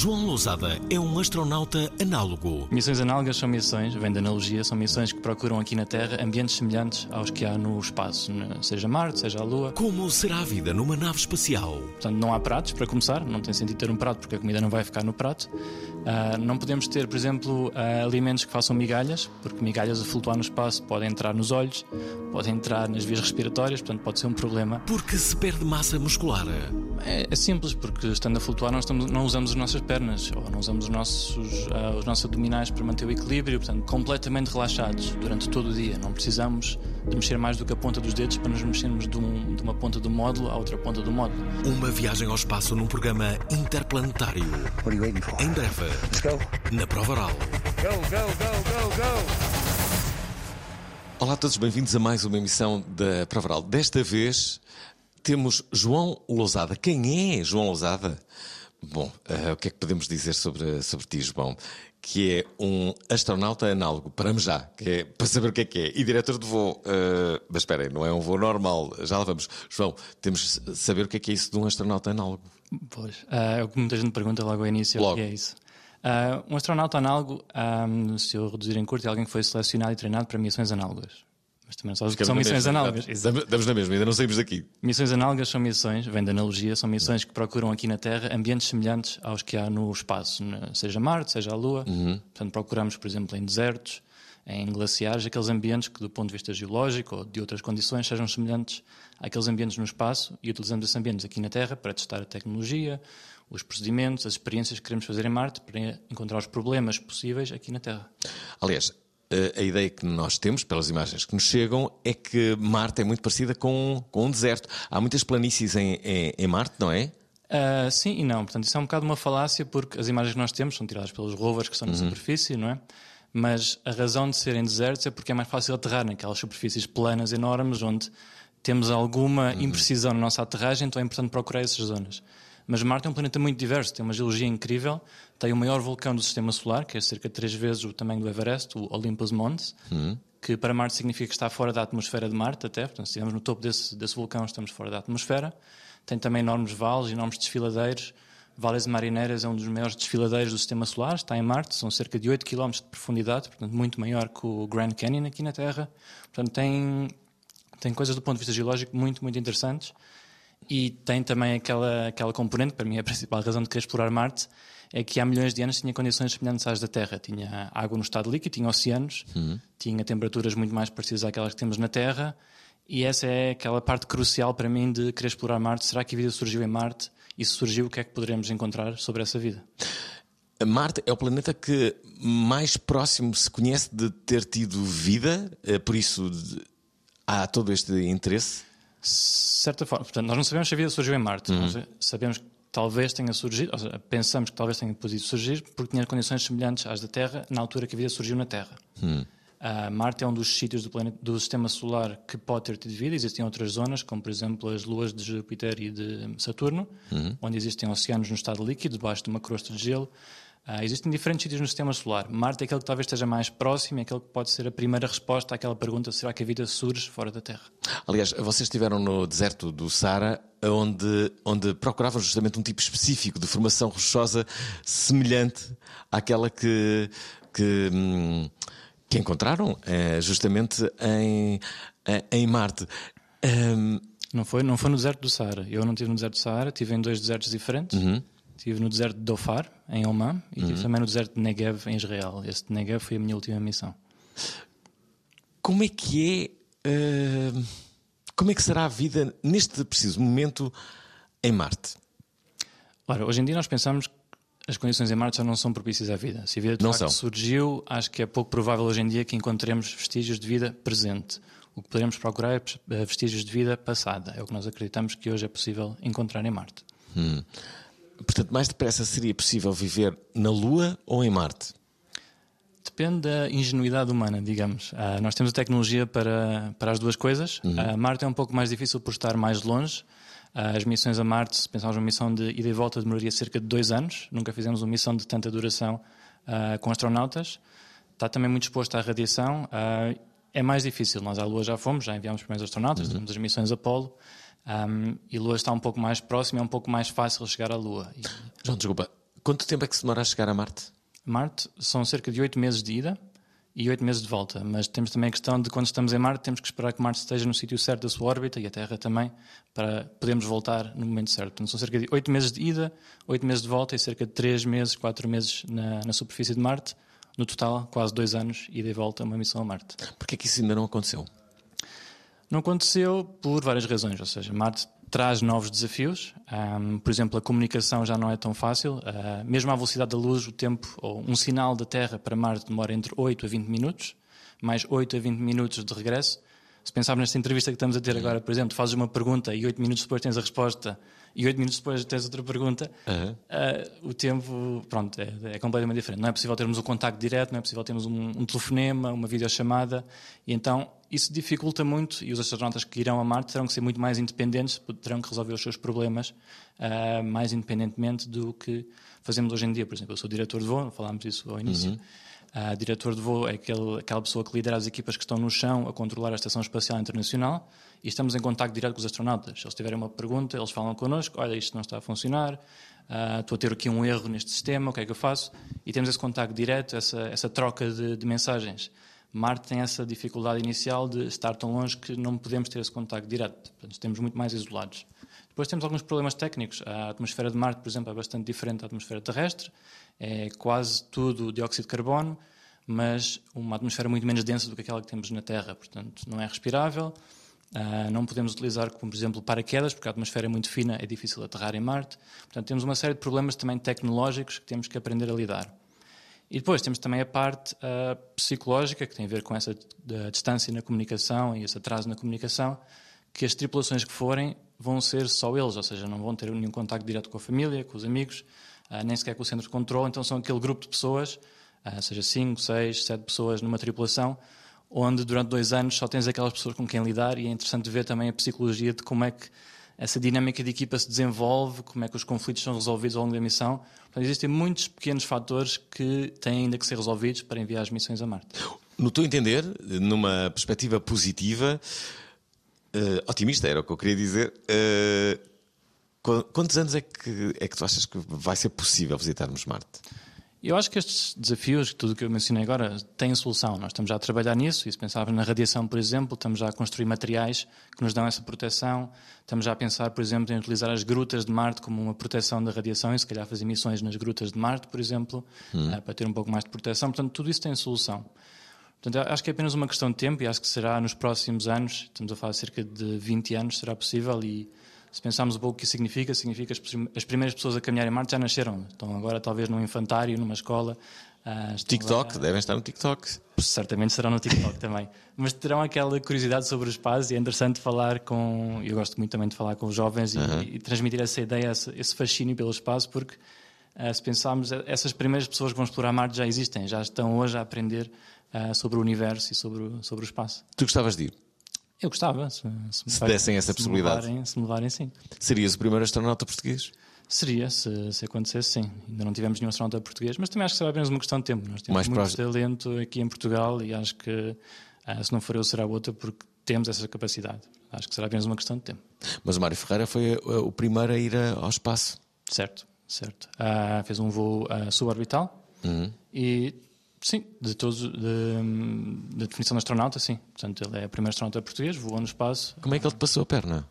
João Lousada é um astronauta análogo. Missões análogas são missões, vem da analogia, são missões que procuram aqui na Terra ambientes semelhantes aos que há no espaço, na- seja Marte, seja a Lua. Como será a vida numa nave espacial? Portanto, não há pratos, para começar, não tem sentido ter um prato porque a comida não vai ficar no prato. Ah, não podemos ter, por exemplo, ah, alimentos que façam migalhas, porque migalhas a flutuar no espaço podem entrar nos olhos, podem entrar nas vias respiratórias, portanto pode ser um problema. Porque se perde massa muscular. É, é simples, porque estando a flutuar nós estamos- não usamos as nossas pernas ou não usamos os nossos, ah, os nossos abdominais para manter o equilíbrio, portanto, completamente relaxados durante todo o dia. Não precisamos de mexer mais do que a ponta dos dedos para nos mexermos de, um- de uma ponta do módulo à outra ponta do módulo. Uma viagem ao espaço num programa interplanetário. What are you waiting for? Em breve, Let's go. na prova oral. Go, go, go, go, go. Olá a todos, bem-vindos a mais uma emissão da Prova Oral. Desta vez temos João Lousada. Quem é João Lousada? Bom, eh, o que é que podemos dizer sobre, sobre ti, João? Que é um astronauta análogo, paramos já, que é, para saber o que é que é, e diretor de voo. eh, mas esperem, não é um voo normal, já lá vamos. João, temos de saber o que é que é isso de um astronauta análogo. Pois, ah, é o que muita gente pergunta logo ao início, o Logo. que é isso? Um astronauta análogo, ah, se eu reduzir em curto, é alguém que foi selecionado e treinado para missões análogas. Mas também não sabes o que são Ficamos na missões mesma, análogas. Damos na mesma, ainda não saímos daqui. Missões análogas são missões, vem da analogia, são missões que procuram aqui na Terra ambientes semelhantes aos que há no espaço, seja Marte, seja a Lua. Portanto, procuramos, por exemplo, em desertos, em glaciares, aqueles ambientes que, do ponto de vista geológico ou de outras condições, sejam semelhantes àqueles ambientes no espaço e utilizamos esses ambientes aqui na Terra para testar a tecnologia, os procedimentos, as experiências que queremos fazer em Marte, para encontrar os problemas possíveis aqui na Terra. Aliás, a ideia que nós temos, pelas imagens que nos chegam, é que Marte é muito parecida com, com um deserto. Há muitas planícies em, em, em Marte, não é? Ah, sim e não. Portanto, isso é um bocado uma falácia porque as imagens que nós temos são tiradas pelos rovers que estão na superfície, não é? Mas a razão de serem desertos é porque é mais fácil aterrar naquelas superfícies planas enormes onde temos alguma imprecisão na nossa aterragem, então é importante procurar essas zonas. Mas Marte é um planeta muito diverso, tem uma geologia incrível, tem o maior vulcão do sistema solar, que é cerca de três vezes o tamanho do Everest, o Olympus Mons, que para Marte significa que está fora da atmosfera de Marte até, portanto, se estivermos no topo desse, desse vulcão, estamos fora da atmosfera. Tem também enormes vales, enormes desfiladeiros. Vales de Marineiras é um dos maiores desfiladeiros do sistema solar, está em Marte, são cerca de 8 km de profundidade, portanto, muito maior que o Grand Canyon aqui na Terra. Portanto, tem, tem coisas do ponto de vista geológico muito, muito interessantes. E tem também aquela, aquela componente, que para mim é a principal razão de querer explorar Marte, é que há milhões de anos tinha condições semelhantes às da Terra. Tinha água no estado líquido, tinha oceanos, tinha temperaturas muito mais parecidas àquelas que temos na Terra. E essa é aquela parte crucial para mim de querer explorar Marte. Será que a vida surgiu em Marte? E se surgiu, o que é que poderemos encontrar sobre essa vida? Marte é o planeta que mais próximo se conhece de ter tido vida, eh, por isso há todo este interesse. De certa forma, portanto, nós não sabemos se a vida surgiu em Marte. Nós sabemos talvez tenha surgido, ou seja, pensamos que talvez tenha podido surgir porque tinha condições semelhantes às da Terra na altura que a vida surgiu na Terra. Ah, Marte é um dos sítios do, planeta, do sistema solar que pode ter tido vida. Existem outras zonas, como por exemplo as luas de Júpiter e de Saturno, onde existem oceanos no estado líquido, debaixo de uma crosta de gelo. Ah, existem diferentes sítios no sistema solar. Marte é aquele que talvez esteja mais próximo, é aquele que pode ser a primeira resposta àquela pergunta: será que a vida surge fora da Terra? Aliás, vocês estiveram no deserto do Saara, onde, onde procuravam justamente um tipo específico de formação rochosa semelhante àquela que, que, hum, que encontraram eh, justamente em, em Marte. Hum, Não foi, não foi no deserto do Saara. Eu não estive no deserto do Saara, estive em dois desertos diferentes. Estive no deserto de Dofar, em Oman, e estive também no deserto de Negev, em Israel. Esse de Negev foi a minha última missão. Como é que é. eh, como é que será a vida neste preciso momento em Marte? Ora, hoje em dia nós pensamos que as condições em Marte já não são propícias à vida. Se a vida de Não facto são. surgiu, acho que é pouco provável hoje em dia que encontremos vestígios de vida presente. O que poderemos procurar é eh, vestígios de vida passada. É o que nós acreditamos que hoje é possível encontrar em Marte. Portanto, mais depressa seria possível viver na Lua ou em Marte? Depende da ingenuidade humana, digamos. Ah, nós temos a tecnologia para, para as duas coisas. Ah, Marte é um pouco mais difícil por estar mais longe. Ah, as missões a Marte, se pensarmos uma missão de ida e volta, demoraria cerca de dois anos. Nunca fizemos uma missão de tanta duração com astronautas. Está também muito exposto à radiação. É mais difícil. Nós à Lua já fomos, já enviámos os primeiros astronautas, temos as missões Apolo. Um, e a Lua está um pouco mais próxima, é um pouco mais fácil chegar à Lua. E João, desculpa. Quanto tempo é que se demora a chegar a Marte? Marte são cerca de oito meses de ida e oito meses de volta, mas temos também a questão de quando estamos em Marte, temos que esperar que Marte esteja no sítio certo da sua órbita e a Terra também, para podermos voltar no momento certo. Portanto, são cerca de oito meses de ida, oito meses de volta e cerca de três meses, quatro meses na, na superfície de Marte. No total, quase dois anos, ida e volta, uma missão a Marte. Porquê é que isso ainda não aconteceu? Não aconteceu por várias razões, ou seja, Marte traz novos desafios. Ahm, por exemplo, a comunicação já não é tão fácil. Ah, mesmo à velocidade da luz, o tempo, ou um sinal da Terra para Marte demora entre 8 a 20 minutos, mais 8 a 20 minutos de regresso. Se pensarmos nesta entrevista que estamos a ter agora, por exemplo, fazes uma pergunta e 8 minutos depois tens a resposta e 8 minutos depois tens outra pergunta, Aham. ah, o tempo pronto, é, é completamente diferente. Não é possível termos um contacto direto, não é possível termos um, um telefonema, uma videochamada, e então isso dificulta muito. E os astronautas que irão a Marte terão que ser muito mais independentes, terão que resolver os seus problemas ah, mais independentemente do que fazemos hoje em dia. Por exemplo, eu sou diretor de voo, falámos isso ao início. Ah, diretor de voo é aquele, aquela pessoa que lidera as equipas que estão no chão a controlar a Estação Espacial Internacional e estamos em contacto direto com os astronautas. Se eles tiverem uma pergunta, eles falam connosco: olha, isto não está a funcionar, ah, estou a ter aqui um erro neste sistema, o que é que eu faço? E temos esse contacto direto, essa, essa troca de, de mensagens. Marte tem essa dificuldade inicial de estar tão longe que não podemos ter esse contacto direto. Portanto, estamos muito mais isolados. Depois temos alguns problemas técnicos. A atmosfera de Marte, por exemplo, é bastante diferente da atmosfera terrestre. É quase tudo dióxido de carbono, mas uma atmosfera muito menos densa do que aquela que temos na Terra. Portanto, não é respirável. Ah, não podemos utilizar, como por exemplo, paraquedas, porque a atmosfera é muito fina, é difícil aterrar em Marte. Portanto, temos uma série de problemas também tecnológicos que temos que aprender a lidar. E depois temos também a parte ah, psicológica, que tem a ver com essa distância na comunicação e esse atraso na comunicação, que as tripulações que forem vão ser só eles, ou seja, não vão ter nenhum contacto direto com a família, com os amigos, ah, nem sequer com o centro de controle, então são aquele grupo de pessoas, ah, seja 5, 6, 7 pessoas numa tripulação, onde durante dois anos só tens aquelas pessoas com quem lidar. E é interessante ver também a psicologia de como é que essa dinâmica de equipa se desenvolve, como é que os conflitos são resolvidos ao longo da missão. Portanto, existem muitos pequenos fatores que têm ainda que ser resolvidos para enviar as missões a Marte. No teu entender, numa perspectiva positiva, eh, otimista era o que eu queria dizer, qu- quantos anos é que, é que tu achas que vai ser possível visitarmos Marte? Eu acho que estes desafios, tudo o que eu mencionei agora, têm solução. Nós estamos já a trabalhar nisso, e se pensarmos na radiação, por exemplo, estamos já a construir materiais que nos dão essa proteção. Estamos já a pensar, por exemplo, em utilizar as grutas de Marte como uma proteção da radiação e se calhar fazer missões nas grutas de Marte, por exemplo, eh, para ter um pouco mais de proteção. Portanto, tudo isso tem solução. Portanto, acho que é apenas uma questão de tempo e acho que será nos próximos anos, estamos a falar de cerca de 20 anos, será possível e se pensarmos um pouco o que isso significa, significa que as prim- as primeiras pessoas a caminhar em Marte já nasceram. Estão agora talvez num infantário, numa escola. ah, TikTok, agora- devem estar no TikTok. certamente serão no TikTok também. Mas terão aquela curiosidade sobre o espaço e é interessante falar com. Eu gosto muito também de falar com os jovens e, e transmitir essa ideia, esse, fascínio pelo espaço, porque ah, se pensarmos, eh, essas primeiras pessoas que vão explorar Marte já existem, já estão hoje a aprender ah, sobre o universo e sobre, sobre o espaço. Tu gostavas de ir? Eu gostava, se, Se dessem essa se possibilidade. Me levarem, se me levarem, sim. Serias o primeiro astronauta português? Seria, se, se acontecesse, sim. Ainda não tivemos nenhum astronauta português, mas também acho que será apenas uma questão de tempo. Nós temos Mais muito próximo. talento aqui em Portugal e acho que ah, se não for eu, será outra, porque temos essa capacidade. Acho que será apenas uma questão de tempo. Mas o Mário Ferreira foi eh, o primeiro a ir a- ao espaço. Certo, certo. Ah, fez um voo ah, suborbital Uhum. e, sim, de todos, de, da definição de astronauta, sim. Portanto, ele é o primeiro astronauta português, voou no espaço. Como é que ele te passou a perna?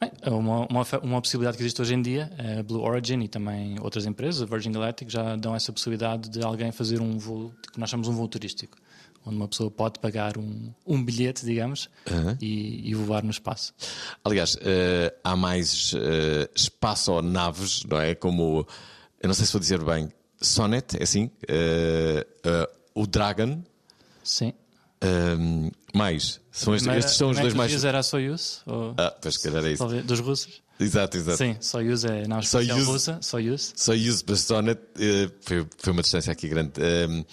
Bem, é uma, uma, uma possibilidade que existe hoje em dia, a Blue Origin e também outras empresas, a Virgin Galactic, já dão essa possibilidade de alguém fazer um voo, que nós chamamos um voo turístico, onde uma pessoa pode pagar um, um bilhete, digamos, e, e voar no espaço. Aliás, eh, há mais eh, espaço-naves, não é? Como, eu não sei se vou dizer bem, Sonnet, é assim? Eh, eh, o Dragon, Sim. ehm, mais. São estes, estes são os é dois mais. dizias, era a Soyuz? Ou, Ah, pois, calhar é isso. dos russos? Exato, exato. Sim, Soyuz é a nave espacial Soyuz. russa. Soyuz. Use para Sonnet eh, foi, foi uma distância aqui grande. Ehm,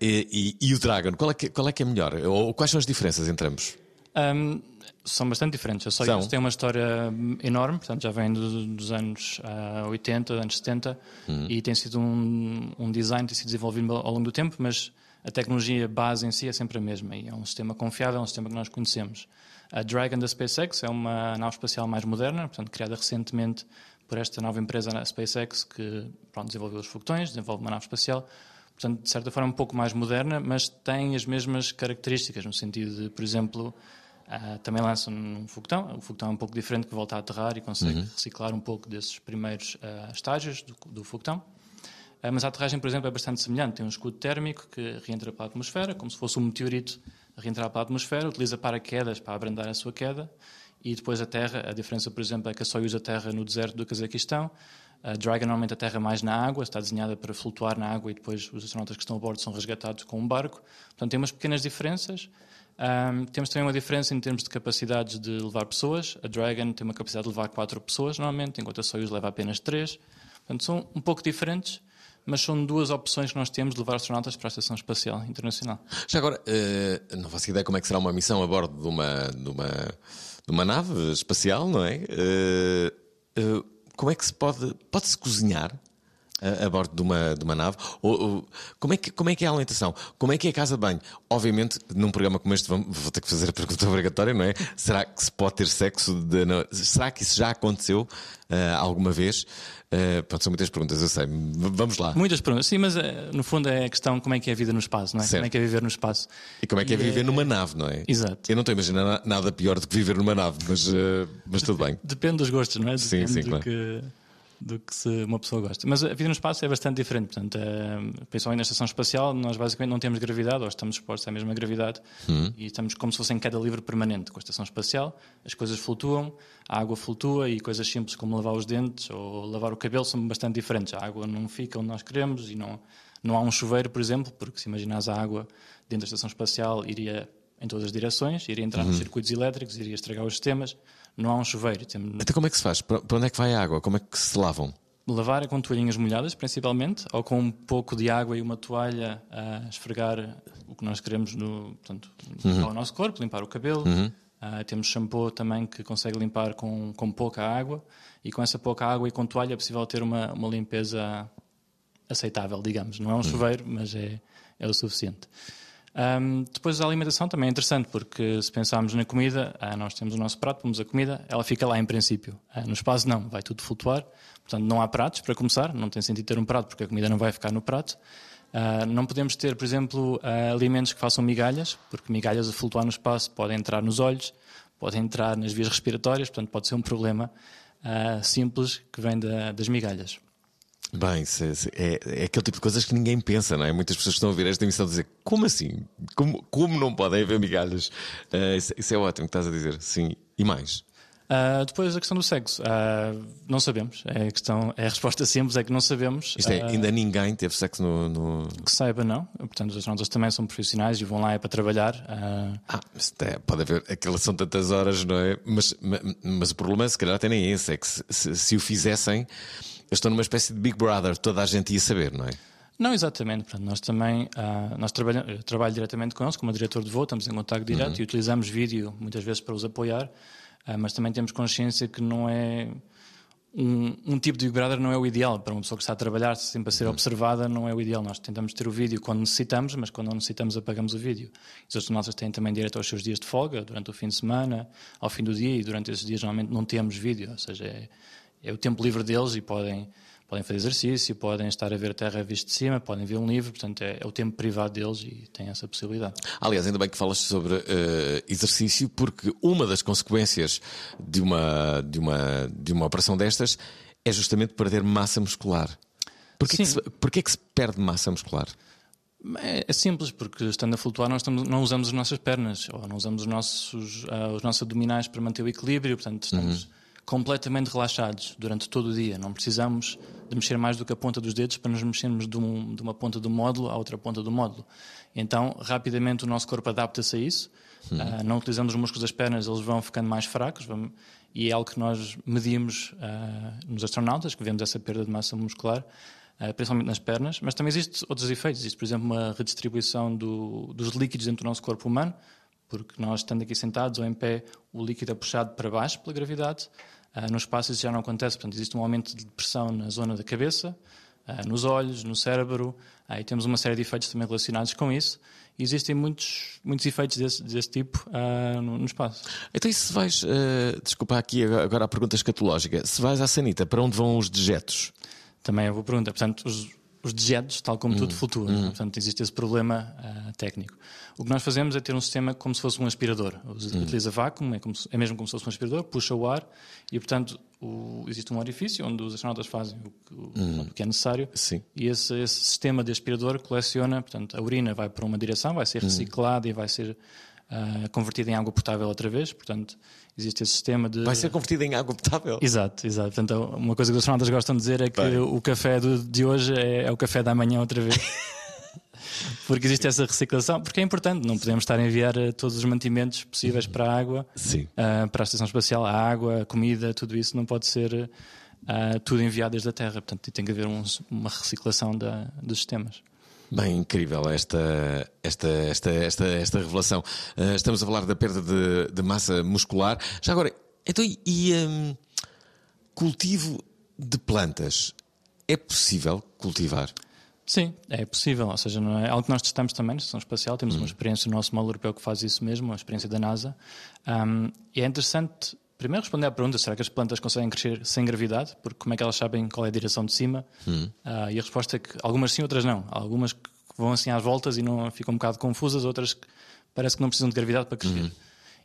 e, e- e o Dragon, qual é, que, qual é que é melhor? Ou quais são as diferenças entre ambos? Um, são bastante diferentes. A São. tem uma história enorme, portanto já vem do- dos anos ah, 80, anos 70, e tem sido um, um design que tem sido desenvolvido ao longo do tempo, mas a tecnologia base em si é sempre a mesma e é um sistema confiável, é um sistema que nós conhecemos. A Dragon da SpaceX é uma nave espacial mais moderna, portanto criada recentemente por esta nova empresa, a SpaceX, que pronto, desenvolveu os foguetões, desenvolve uma nave espacial. Portanto, de certa forma, um pouco mais moderna, mas tem as mesmas características, no sentido de, por exemplo, ah, também lançam um foguetão. O foguetão é um pouco diferente, que volta a aterrar e consegue reciclar um pouco desses primeiros ah, estágios do, do foguetão. Ah, mas a aterragem, por exemplo, é bastante semelhante. Tem um escudo térmico que reentra pela atmosfera, como se fosse um meteorito a reentrar pela atmosfera, utiliza paraquedas para abrandar a sua queda e depois a terra. A diferença, por exemplo, é que a Soyuz aterra no deserto do Cazaquistão. A Dragon normalmente aterra mais na água, está desenhada para flutuar na água e depois os astronautas que estão a bordo são resgatados com um barco. Portanto, tem umas pequenas diferenças. Ahm, temos também uma diferença em termos de capacidades de levar pessoas. A Dragon tem uma capacidade de levar quatro pessoas normalmente, enquanto a Soyuz leva apenas três. Portanto, são um pouco diferentes, mas são duas opções que nós temos de levar astronautas para a Estação Espacial Internacional. Já agora, eh, não faço ideia como é que será uma missão a bordo de uma, de uma, de uma nave espacial, não é? Eh, eh, como é que se pode. Pode-se cozinhar a, a bordo de uma, de uma nave? Ou, ou- como, é que, como é que é a alimentação? Como é que é a casa de banho? Obviamente, num programa como este, vamos- vou ter que fazer a pergunta obrigatória, não é? Será que se pode ter sexo? de- não- será que isso já aconteceu eh, alguma vez? Eh, pronto, são muitas perguntas, eu sei. Vamos lá. Muitas perguntas. Sim, mas eh, no fundo é a questão como é que é a vida no espaço, não é? Certo. Como é que é viver no espaço. E como é que é E viver é- numa nave, não é? Exato. Eu não estou a imaginar na- nada pior do que viver numa nave, mas, eh, mas tudo bem. Depende dos gostos, não é? Sim, Depende sim, do, claro. que, do que se uma pessoa gosta. Mas a vida no espaço é bastante diferente. Portanto, eh, principalmente na estação espacial, nós basicamente não temos gravidade, ou estamos expostos à mesma gravidade, Hum. e estamos como se fosse em queda livre permanente com a estação espacial. As coisas flutuam, a água flutua e coisas simples como lavar os dentes ou lavar o cabelo são bastante diferentes. A água não fica onde nós queremos e não, não há um chuveiro, por exemplo, porque se imaginares a água dentro da estação espacial iria em todas as direções, iria entrar Uhum. nos circuitos elétricos, iria estragar os sistemas. Não há um chuveiro. Temos, Então como é que se faz? Para onde é que vai a água? Como é que se lavam? Lavar é com toalhinhas molhadas, principalmente, ou com um pouco de água e uma toalha a esfregar o que nós queremos no, portanto, ao nosso corpo, limpar o cabelo. Ah, temos shampoo também que consegue limpar com, com pouca água, e com essa pouca água e com toalha é possível ter uma, uma limpeza aceitável, digamos. Não é um chuveiro, mas é, é o suficiente. Ahm, depois a alimentação também é interessante, porque se pensarmos na comida, ah, nós temos o nosso prato, pomos a comida, ela fica lá em princípio. Ah, no espaço não, vai tudo flutuar. Portanto, não há pratos para começar, não tem sentido ter um prato porque a comida não vai ficar no prato. Ah, não podemos ter, por exemplo, ah, alimentos que façam migalhas, porque migalhas a flutuar no espaço podem entrar nos olhos, podem entrar nas vias respiratórias, portanto pode ser um problema ah, simples que vem da- das migalhas. Bem, é, é aquele tipo de coisas que ninguém pensa, não é? Muitas pessoas estão a ouvir esta emissão dizer como assim? Como, como não podem haver migalhas? Ah, isso, isso é ótimo que estás a dizer, sim. E mais? Ah, depois a questão do sexo, Ah, não sabemos. É a, questão, é a resposta simples, é que não sabemos. Isto é, Ah, ainda ninguém teve sexo no. no- que saiba, não. Portanto, os astronautas também são profissionais e vão lá é para trabalhar. Ah, mas até pode haver, aquelas são tantas horas, não é? Mas, ma- mas, o problema, se calhar, até nem é esse, é que se, se- se o fizessem, eu estou numa espécie de Big Brother, toda a gente ia saber, não é? Não, exatamente. Portanto, nós também ah, nós trabalhamos, eu trabalho diretamente com eles, como diretor de voo, estamos em contato direto e utilizamos vídeo muitas vezes para os apoiar, mas também temos consciência que não é. Um, um tipo de Big Brother não é o ideal para uma pessoa que está a trabalhar, sempre a ser observada, não é o ideal. Nós tentamos ter o vídeo quando necessitamos, mas quando não necessitamos, apagamos o vídeo. Os astronautas têm também direito aos seus dias de folga, durante o fim de semana, ao fim do dia, e durante esses dias normalmente não temos vídeo, ou seja, é, é o tempo livre deles e podem, podem fazer exercício, podem estar a ver a Terra vista de cima, podem ver um livro, portanto é, é o tempo privado deles e tem essa possibilidade. Aliás, ainda bem que falas sobre eh, exercício, porque uma das consequências de uma, de, uma, de uma operação destas é justamente perder massa muscular. Porquê, que se, porquê que se perde massa muscular? É, é simples, porque estando a flutuar, nós estamos- não usamos as nossas pernas ou não usamos os nossos, ah, os nossos abdominais para manter o equilíbrio, portanto, estamos completamente relaxados durante todo o dia. Não precisamos de mexer mais do que a ponta dos dedos para nos mexermos de, um- de uma ponta do módulo à outra ponta do módulo. Então, rapidamente, o nosso corpo adapta-se a isso. Ah, não utilizamos os músculos das pernas, eles vão ficando mais fracos. vão- e é algo que nós medimos ah, nos astronautas, que vemos essa perda de massa muscular. Uh, principalmente nas pernas, mas também existem outros efeitos. Existe, por exemplo, uma redistribuição do- dos líquidos dentro do nosso corpo humano, porque nós, estando aqui sentados ou em pé, o líquido é puxado para baixo pela gravidade. Uh, no espaço isso já não acontece, portanto, existe um aumento de pressão na zona da cabeça, uh, nos olhos, no cérebro, uh, e temos uma série de efeitos também relacionados com isso. E existem muitos, muitos efeitos desse, desse tipo uh, no, no espaço. Então, e se vais, desculpa aqui agora a pergunta escatológica, se vais à sanita, para onde vão os dejetos? Também é boa pergunta. Portanto, os, os dejetos, tal como tudo, flutuam. não é? Portanto, existe esse problema ah, técnico. O que nós fazemos é ter um sistema como se fosse um aspirador. Us- Utiliza vácuo, é, se- é mesmo como se fosse um aspirador, puxa o ar e, portanto, o- existe um orifício onde os astronautas fazem o, que- o- o que é necessário. Sim. E esse, esse sistema de aspirador coleciona, portanto, a urina vai para uma direção, vai ser reciclada e vai ser ah, convertida em água potável outra vez. Portanto, existe esse sistema de. Vai ser convertido em água potável? Exato, exato. Portanto, uma coisa que os astronautas gostam de dizer é que Bem. o café de hoje é, é o café da manhã outra vez. porque existe essa reciclação, porque é importante, não podemos estar a enviar eh, todos os mantimentos possíveis para a água, ah, para a estação espacial, a água, a comida, tudo isso não pode ser ah, tudo enviado desde a Terra. Portanto, tem que haver uns- uma reciclação da- dos sistemas. Bem, incrível esta, esta, esta, esta, esta revelação. Ah, estamos a falar da perda de, de massa muscular. Já agora, então, e, hum, cultivo de plantas? É possível cultivar? Sim, é possível. Ou seja, não é algo que nós testamos também na Estação Espacial. Temos uma experiência no nosso módulo europeu que faz isso mesmo, uma experiência da NASA. Um, e é interessante, primeiro, responder à pergunta: será que as plantas conseguem crescer sem gravidade? Porque como é que elas sabem qual é a direção de cima? Ah, e a resposta é que algumas sim, outras não. Há algumas que vão assim às voltas e não ficam um bocado confusas, outras que parece que não precisam de gravidade para crescer.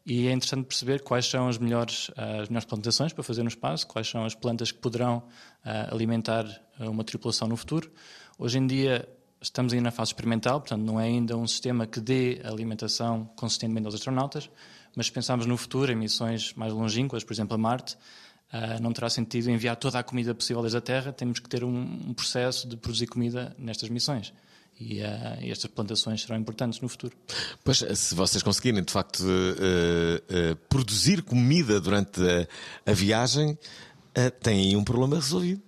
E é interessante perceber quais são as melhores, ah, as melhores plantações para fazer no espaço, quais são as plantas que poderão ah, alimentar uma tripulação no futuro. Hoje em dia estamos ainda na fase experimental, portanto não é ainda um sistema que dê alimentação consistentemente aos astronautas, mas se pensarmos no futuro, em missões mais longínquas, por exemplo a Marte, ah, não terá sentido enviar toda a comida possível desde a Terra, temos que ter um, um processo de produzir comida nestas missões. E, e estas plantações serão importantes no futuro. Pois, se vocês conseguirem, de facto, eh, produzir comida durante a, a viagem, têm um problema resolvido.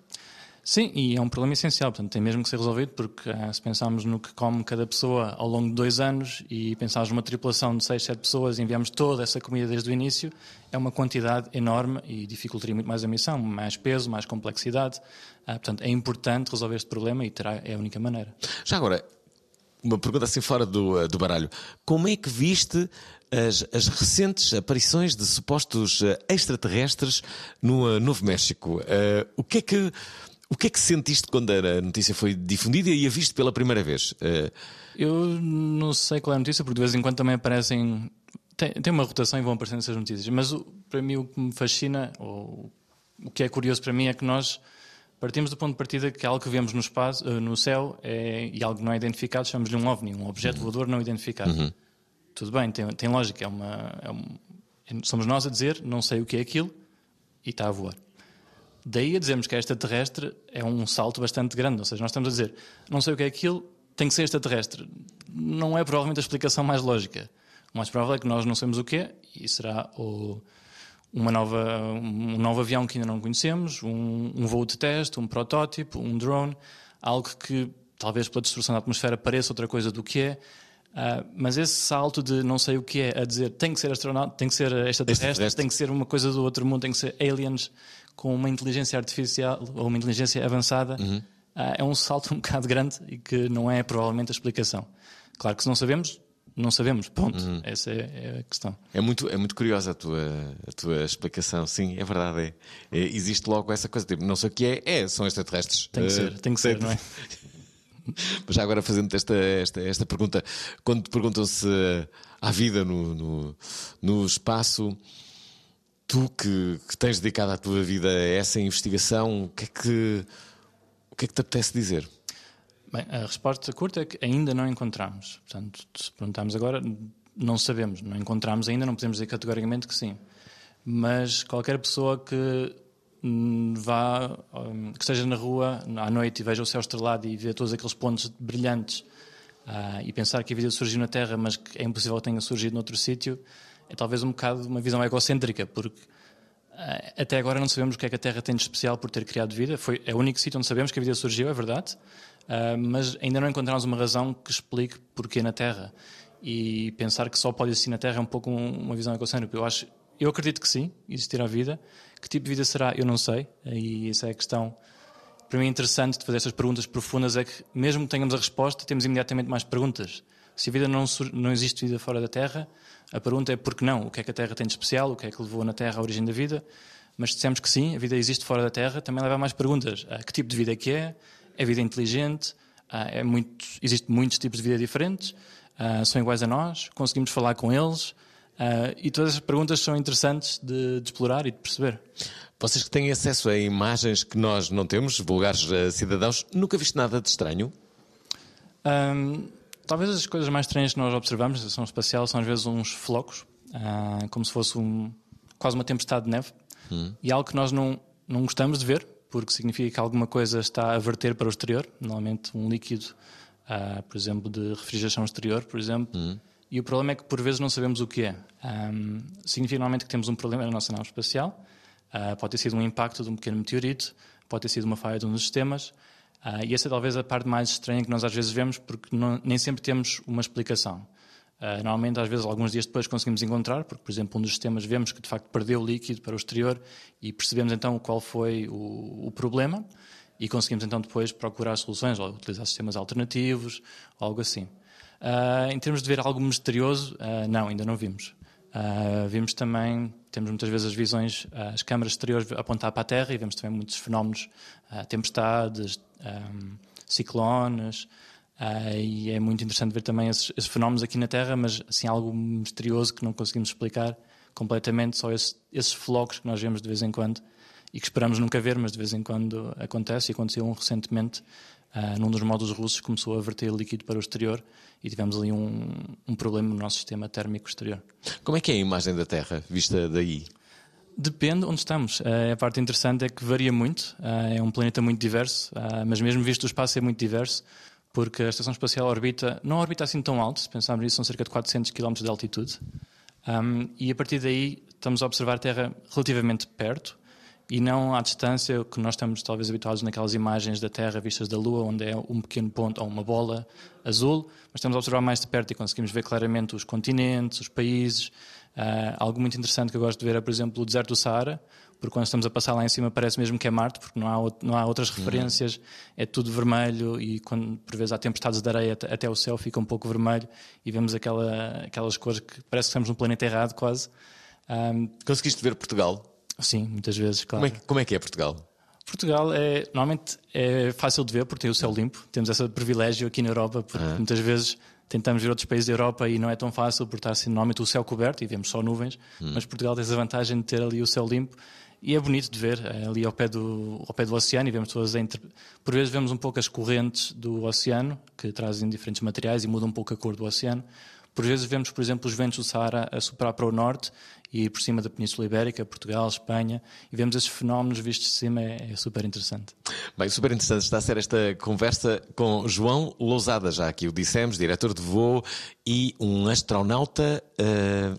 Sim, e é um problema essencial, portanto tem mesmo que ser resolvido, porque ah, se pensarmos no que come cada pessoa ao longo de dois anos e pensarmos numa tripulação de seis, sete pessoas e enviamos toda essa comida desde o início, é uma quantidade enorme e dificultaria muito mais a missão, mais peso, mais complexidade. Ah, portanto, é importante resolver este problema e terá, é a única maneira. Já agora, uma pergunta assim fora do, eh, do baralho. Como é que viste as, as recentes aparições de supostos extraterrestres no Novo México? Eh, o, que é que, o que é que sentiste quando a notícia foi difundida e a viste pela primeira vez? Eh, Eu não sei qual é a notícia, porque de vez em quando também aparecem. Tem, tem uma rotação e vão aparecendo essas notícias. Mas o- para mim o que me fascina, ou o que é curioso para mim, é que nós partimos do ponto de partida que algo que vemos no, espaço, eh, no céu é, e algo não é identificado, chamamos-lhe um OVNI, um objeto voador não identificado. Tudo bem, tem, tem lógica, é uma, é um- somos nós a dizer não sei o que é aquilo e está a voar. Daí a dizermos que é extraterrestre é um salto bastante grande. Ou seja, nós estamos a dizer, não sei o que é aquilo, tem que ser extraterrestre. Não é provavelmente a explicação mais lógica. O mais provável é que nós não sabemos o que é e será o- uma nova, um novo avião que ainda não conhecemos, um, um voo de teste, um protótipo, um drone, algo que talvez pela destruição da atmosfera pareça outra coisa do que é. Ah, mas esse salto de não sei o que é a dizer tem que ser astronauta, tem que ser Extraterrestre. tem que ser uma coisa do outro mundo, tem que ser aliens com uma inteligência artificial ou uma inteligência avançada, ah, é um salto um bocado grande e que não é provavelmente a explicação. Claro que se não sabemos, não sabemos. Ponto. Uhum. Essa é, é a questão. É muito, é muito curiosa a tua, a tua explicação. Sim, é verdade. É. É, existe logo essa coisa, tipo, não sei o que é, é, são extraterrestres. Tem que Eh, ser, tem que ser, não é? Mas já agora fazendo esta, esta, esta pergunta, quando te perguntam se há vida no, no, no espaço, tu que, que tens dedicado a tua vida a essa investigação, o que é que, o que, é que te apetece dizer? Bem, a resposta curta é que ainda não encontramos. Portanto, se perguntarmos agora, não sabemos, não encontramos ainda, não podemos dizer categoricamente que sim. Mas qualquer pessoa que hum, vá, hum, que esteja na rua à noite e veja o céu estrelado e vê todos aqueles pontos brilhantes ah, e pensar que a vida surgiu na Terra, mas que é impossível que tenha surgido noutro sítio, é talvez um bocado uma visão egocêntrica, porque ah, até agora não sabemos o que é que a Terra tem de especial por ter criado vida. Foi, é o único sítio onde sabemos que a vida surgiu, é verdade, ah, mas ainda não encontramos uma razão que explique porquê na Terra. E pensar que só pode existir na Terra é um pouco um- uma visão egocêntrica. Eu, acho, eu acredito que sim, existirá vida. Que tipo de vida será? Eu não sei. E essa é a questão. Para mim, interessante de fazer estas perguntas profundas é que, mesmo que tenhamos a resposta, temos imediatamente mais perguntas. Se a vida não, não existe vida fora da Terra, a pergunta é por que não? O que é que a Terra tem de especial? O que é que levou na Terra à origem da vida? Mas se dissemos que sim, a vida existe fora da Terra, também leva a mais perguntas. Ah, que tipo de vida é que é? É vida inteligente? Ah, é muito, existe muitos tipos de vida diferentes? Ah, são iguais a nós? Conseguimos falar com eles? Ah, e todas as perguntas são interessantes de, de explorar e de perceber. Vocês que têm acesso a imagens que nós não temos, vulgares eh, cidadãos, nunca viste nada de estranho? Hum, talvez as coisas mais estranhas que nós observamos na estação espacial são às vezes uns flocos, ah, como se fosse um, quase uma tempestade de neve, e algo que nós não, não gostamos de ver, porque significa que alguma coisa está a verter para o exterior, normalmente um líquido, ah, por exemplo, de refrigeração exterior, por exemplo. E o problema é que por vezes não sabemos o que é. Ahm, significa normalmente que temos um problema na nossa nave espacial. Ah, pode ter sido um impacto de um pequeno meteorito, pode ter sido uma falha de um dos sistemas. Ah, e essa é talvez a parte mais estranha que nós às vezes vemos, porque não- nem sempre temos uma explicação. Ah, normalmente, às vezes, alguns dias depois conseguimos encontrar, porque, por exemplo, um dos sistemas vemos que de facto perdeu líquido para o exterior e percebemos então qual foi o, o problema e conseguimos então depois procurar soluções, ou utilizar sistemas alternativos, algo assim. Ah, em termos de ver algo misterioso, ah, não, ainda não vimos. Vimos também, temos muitas vezes as visões, as câmaras exteriores apontar para a Terra e vemos também muitos fenómenos, tempestades, ahm, ciclones, ah, e é muito interessante ver também esses, esses fenómenos aqui na Terra, mas assim algo misterioso que não conseguimos explicar completamente, só esse- esses flocos que nós vemos de vez em quando e que esperamos nunca ver, mas de vez em quando acontece, e aconteceu um recentemente ah, num dos módulos russos começou a verter líquido para o exterior e tivemos ali um, um problema no nosso sistema térmico exterior. Como é que é a imagem da Terra, vista daí? Depende onde estamos. Eh, A parte interessante é que varia muito. Eh, É um planeta muito diverso, eh, mas mesmo visto o espaço é muito diverso, porque a Estação Espacial orbita, não orbita assim tão alto, se pensarmos nisso, são cerca de 400 km de altitude. E a partir daí estamos a observar a Terra relativamente perto e não à distância que nós estamos talvez habituados naquelas imagens da Terra vistas da Lua, onde é um pequeno ponto ou uma bola azul, mas estamos a observar mais de perto e conseguimos ver claramente os continentes, os países. Ah, algo muito interessante que eu gosto de ver é, por exemplo, o deserto do Saara, porque quando estamos a passar lá em cima parece mesmo que é Marte, porque não há, não há outras referências, é tudo vermelho e quando por vezes há tempestades de areia até, o céu fica um pouco vermelho e vemos aquela, aquelas cores que parece que estamos num planeta errado quase. Ahm, Conseguiste ver Portugal? Sim, muitas vezes, claro. Como é, que- como é que é Portugal? Portugal é normalmente é fácil de ver porque tem o céu limpo. Temos esse privilégio aqui na Europa, porque muitas vezes tentamos ver outros países da Europa e não é tão fácil por estar assim, normalmente o céu coberto e vemos só nuvens, mas Portugal tem essa vantagem de ter ali o céu limpo e é bonito de ver é ali ao pé do ao pé do oceano e vemos todas inter... por vezes vemos um pouco as correntes do oceano que trazem diferentes materiais e mudam um pouco a cor do oceano. Por vezes vemos, por exemplo, os ventos do Saara a soprar para o norte e por cima da Península Ibérica, Portugal, Espanha, e vemos esses fenómenos vistos de cima, é, é super interessante. Bem, super interessante está a ser esta conversa com João Lousada, já aqui o dissemos, diretor de voo e um astronauta.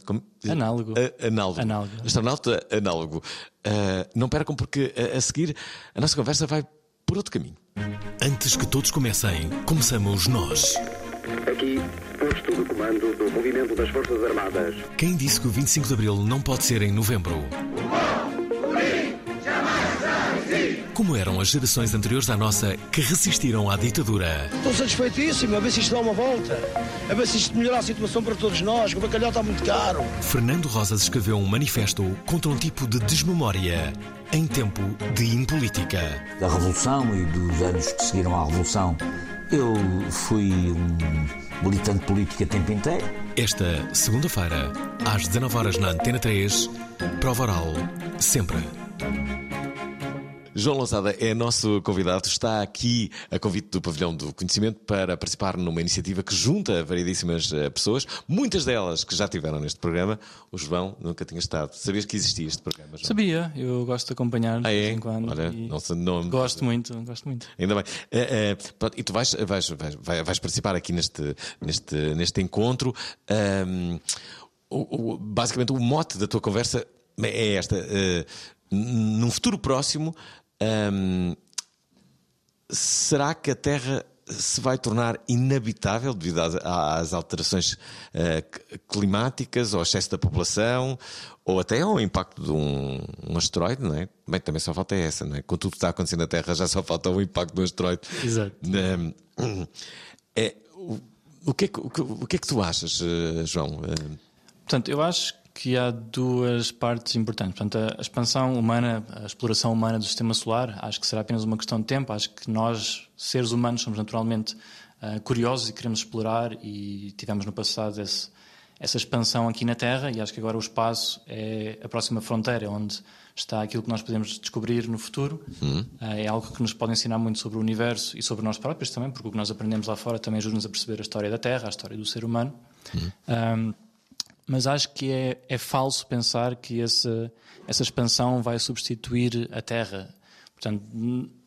como- Análogo. Ah, análogo. Análogo. Astronauta análogo. Ah, não percam, porque a, a seguir a nossa conversa vai por outro caminho. Antes que todos comecem, começamos nós. Aqui, posto de comando do movimento das Forças Armadas. Quem disse que o 25 de Abril não pode ser em novembro? como eram as gerações anteriores à nossa que resistiram à ditadura. Estou satisfeitíssimo, a ver se isto dá uma volta. A ver se isto melhora a situação para todos nós, que o bacalhau está muito caro. Fernando Rosas escreveu um manifesto contra um tipo de desmemória em tempo de impolítica. Da Revolução e dos anos que seguiram à Revolução, eu fui um militante político a tempo inteiro. Esta segunda-feira, às 19 horas na Antena 3, Prova Oral, sempre. João Lousada é nosso convidado, está aqui a convite do Pavilhão do Conhecimento para participar numa iniciativa que junta variedíssimas eh, pessoas, muitas delas que já estiveram neste programa. O João nunca tinha estado. Sabias que existia este programa, João? Sabia, eu gosto de acompanhar Ah, de é? vez em quando. Olha, não Gosto muito, gosto muito. Ainda bem. Eh, pronto, e tu vais, vais, vais, vai- vais participar aqui neste, neste, neste encontro. Ahm, o- o- basicamente, o mote da tua conversa é esta. n- num futuro próximo, será que a Terra se vai tornar inabitável devido às, às alterações c- climáticas, ao excesso da população, ou até ao impacto de um, um asteroide, não é? Bem, também só falta essa, não é? Com tudo que está acontecendo na Terra, já só falta o impacto do asteroide. Exato. Hum, é, o, o que é que, o, o que é que tu achas, eh, João? Eh, Portanto, eu acho que há duas partes importantes. Portanto, a expansão humana, a exploração humana do sistema solar, acho que será apenas uma questão de tempo. Acho que nós, seres humanos, somos naturalmente ah, curiosos e queremos explorar e tivemos no passado esse- essa expansão aqui na Terra e acho que agora o espaço é a próxima fronteira, onde está aquilo que nós podemos descobrir no futuro. Ah, é algo que nos pode ensinar muito sobre o universo e sobre nós próprios também, porque o que nós aprendemos lá fora também ajuda-nos a perceber a história da Terra, a história do ser humano. Ah, mas acho que é, é falso pensar que essa, essa expansão vai substituir a Terra. Portanto,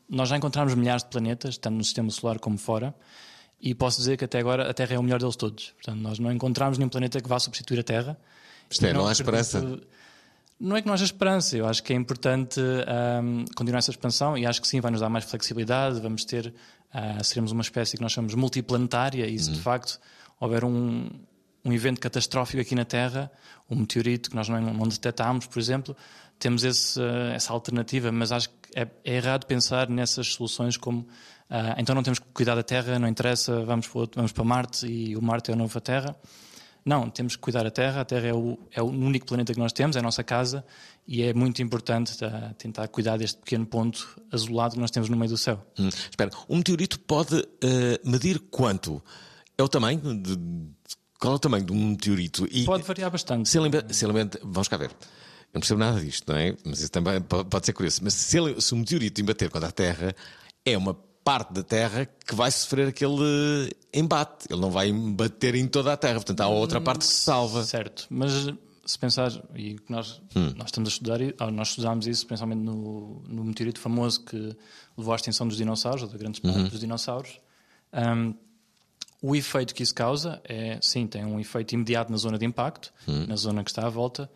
nós já encontramos milhares de planetas, tanto no sistema solar como fora, e posso dizer que até agora a Terra é o melhor deles todos. Portanto, nós não encontramos nenhum planeta que vá substituir a Terra. Isto é, não há acredito- esperança? Não é que não haja esperança, eu acho que é importante ahm, continuar essa expansão e acho que sim, vai nos dar mais flexibilidade, vamos ter, ah, seremos uma espécie que nós chamamos multiplanetária e se de facto houver um, um evento catastrófico aqui na Terra, um meteorito que nós não, não detectámos, por exemplo, temos esse, ah, essa alternativa, mas acho que é, é errado pensar nessas soluções como ah, então não temos que cuidar da Terra, não interessa, vamos para, outro- vamos para Marte e o Marte é a nova Terra. Não, temos que cuidar da Terra. A Terra é o, é o único planeta que nós temos, é a nossa casa, e é muito importante ah, tentar cuidar deste pequeno ponto azulado que nós temos no meio do céu. Hum, espera, um meteorito pode eh, medir quanto? É o tamanho? De- qual é o tamanho de um meteorito? E, Pode variar bastante. Se ele, se ele vamos cá ver. Eu não percebo nada disto, não é? Mas isso também po- pode ser curioso. Mas se, ele, se o meteorito embater contra a Terra, é uma parte da Terra que vai sofrer aquele embate. Ele não vai embater em toda a Terra. Portanto, há outra parte que se salva. Certo, mas se pensar, e nós, nós estamos a estudar, nós estudámos isso principalmente no, no meteorito famoso que levou à extinção dos dinossauros, ou da grande parte dos dinossauros. Ahm, o efeito que isso causa é, sim, tem um efeito imediato na zona de impacto, na zona que está à volta,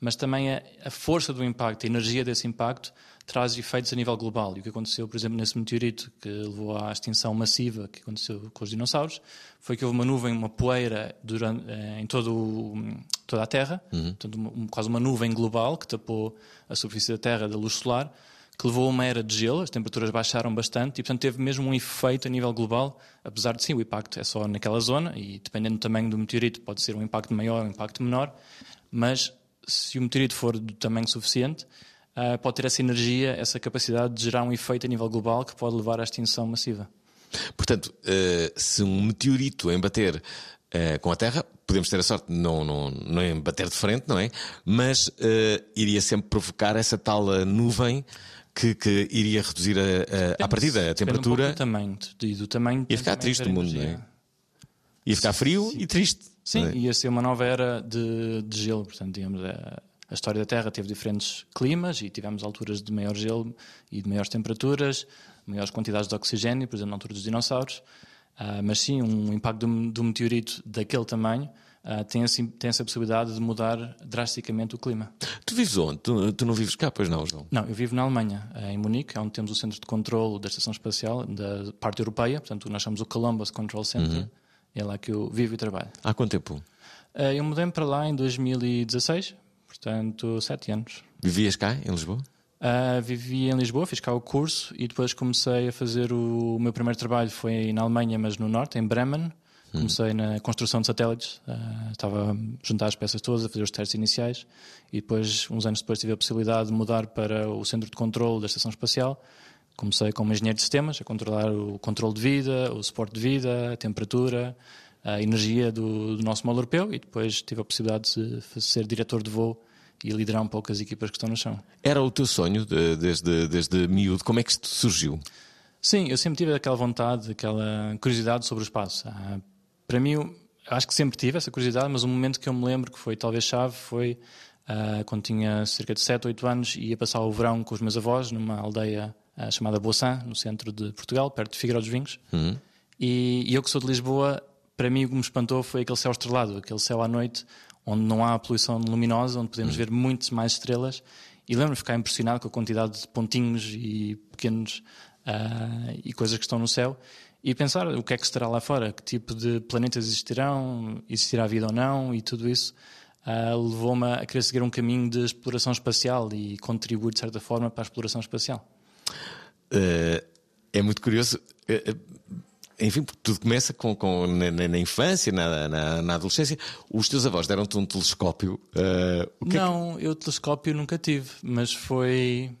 mas também a, a força do impacto, a energia desse impacto, traz efeitos a nível global. E o que aconteceu, por exemplo, nesse meteorito que levou à extinção massiva que aconteceu com os dinossauros, foi que houve uma nuvem, uma poeira durante, eh, em todo o- toda a Terra, portanto, uma, um- quase uma nuvem global que tapou a superfície da Terra da luz solar, que levou a uma era de gelo, as temperaturas baixaram bastante e, portanto, teve mesmo um efeito a nível global, apesar de sim, o impacto é só naquela zona e, dependendo do tamanho do meteorito, pode ser um impacto maior ou um impacto menor, mas se o meteorito for do tamanho suficiente, ah, pode ter essa energia, essa capacidade de gerar um efeito a nível global que pode levar à extinção massiva. Portanto, eh, se um meteorito embater eh, com a Terra, podemos ter a sorte de não, não, não embater de frente, não é? Mas iria sempre provocar essa tal nuvem que, que iria reduzir a, a, a partida, a Depende um temperatura. do tamanho, e do tamanho Ia ficar triste o mundo, não é? Ia ficar frio e triste. Sim, é? ia ser uma nova era de, de gelo. Portanto, digamos, a, a história da Terra teve diferentes climas e tivemos alturas de maior gelo e de maiores temperaturas, maiores quantidades de oxigênio, por exemplo, na altura dos dinossauros. Ah, mas sim, um impacto do, do meteorito daquele tamanho ah, tem, assim, tem essa possibilidade de mudar drasticamente o clima. Tu vives onde? Tu, tu não vives cá, pois não, João? Não, eu vivo na Alemanha, eh, em Munique, é onde temos o centro de controle da Estação Espacial, da parte europeia, portanto, nós chamamos o Columbus Control Center, Uhum. é lá que eu vivo e trabalho. Há quanto tempo? Eh, Eu mudei para lá em 2016, portanto, sete anos. Vivias cá, em Lisboa? Uh, vivi em Lisboa, fiz cá o curso e depois comecei a fazer o, o meu primeiro trabalho foi na Alemanha, mas no norte, em Bremen. Comecei na construção de satélites, uh, estava a juntar as peças todas, a fazer os testes iniciais e depois, uns anos depois, tive a possibilidade de mudar para o centro de controle da Estação Espacial. Comecei como engenheiro de sistemas, a controlar o controle de vida, o suporte de vida, a temperatura, a energia do, do nosso módulo europeu e depois tive a possibilidade de ser diretor de voo e liderar um pouco as equipas que estão no chão. Era o teu sonho de, desde, desde miúdo? Como é que isto surgiu? Sim, eu sempre tive aquela vontade, aquela curiosidade sobre o espaço. Para mim, acho que sempre tive essa curiosidade, mas um momento que eu me lembro que foi talvez chave foi uh, quando tinha cerca de 7, 8 anos e ia passar o verão com os meus avós numa aldeia uh, chamada Boissan, no centro de Portugal, perto de Figueiró dos Vinhos. Uhum. E, e eu que sou de Lisboa, para mim o que me espantou foi aquele céu estrelado, aquele céu à noite onde não há poluição luminosa, onde podemos uhum. ver muitas mais estrelas. E lembro-me de ficar impressionado com a quantidade de pontinhos e pequenos uh, e coisas que estão no céu e pensar o que é que estará lá fora, que tipo de planetas existirão, existirá vida ou não, e tudo isso uh, levou-me a querer seguir um caminho de exploração espacial e contribuir de certa forma para a exploração espacial. Uh, é muito curioso. Uh, enfim, tudo começa com, com na, na, infância, na, na, na, adolescência. Os teus avós deram-te um telescópio. não, é que... eu telescópio nunca tive, mas foi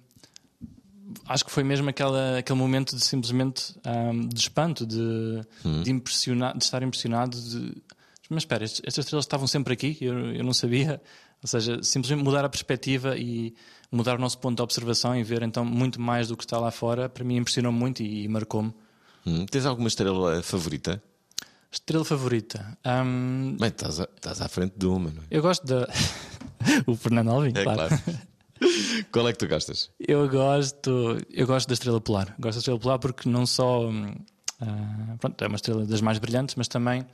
acho que foi mesmo aquela, aquele momento de simplesmente um, de espanto, de, hum. de, impressionar, de estar impressionado. De, mas espera, estas estrelas estavam sempre aqui, eu, eu não sabia. Ou seja, simplesmente mudar a perspectiva e mudar o nosso ponto de observação e ver então muito mais do que está lá fora, para mim impressionou muito e, e marcou-me. Hum. Tens alguma estrela favorita? Estrela favorita? Um... Bem, estás, a, estás à frente de uma, não é? Eu gosto da. o Fernando Alvim, é, claro. claro. Qual é que tu gostas? Eu gosto, eu gosto da estrela polar. Gosto da estrela polar porque não só uh, pronto, é uma estrela das mais brilhantes, mas também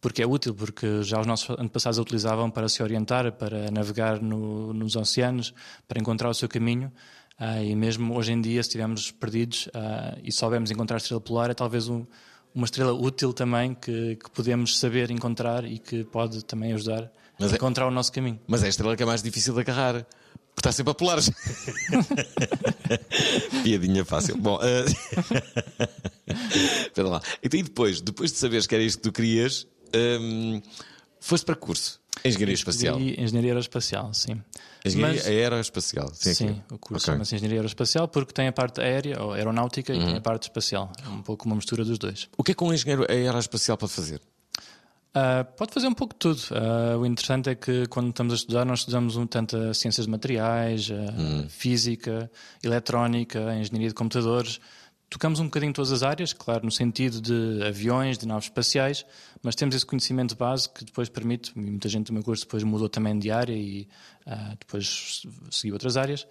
porque é útil, porque já os nossos antepassados a utilizavam para se orientar, para navegar no, nos oceanos, para encontrar o seu caminho. Uh, e mesmo hoje em dia, se estivermos perdidos uh, e soubemos encontrar a estrela polar, é talvez um, uma estrela útil também que, que, podemos saber encontrar e que pode também ajudar mas é, encontrar o nosso caminho. Mas é a estrela que é mais difícil de agarrar. Porque está sempre a pular. Piadinha fácil. Bom, uh... espera lá. Então, e depois, depois de saberes que era isto que tu querias, um... foste para curso. Engenharia Espacial. Engenharia Aeroespacial, sim. Engenharia Mas, Aeroespacial, sim. Sim, o curso okay. chama-se Engenharia Aeroespacial porque tem a parte aérea, ou aeronáutica, uhum. e tem a parte espacial. É um pouco uma mistura dos dois. O que é que um engenheiro aeroespacial pode fazer? Uh, pode fazer um pouco de tudo. Uh, o interessante é que quando estamos a estudar, nós estudamos um, tanto as ciências de materiais, hum. física, eletrónica, engenharia de computadores. Tocamos um bocadinho todas as áreas, claro, no sentido de aviões, de naves espaciais, mas temos esse conhecimento base que depois permite, e muita gente do meu curso depois mudou também de área e uh, depois seguiu outras áreas.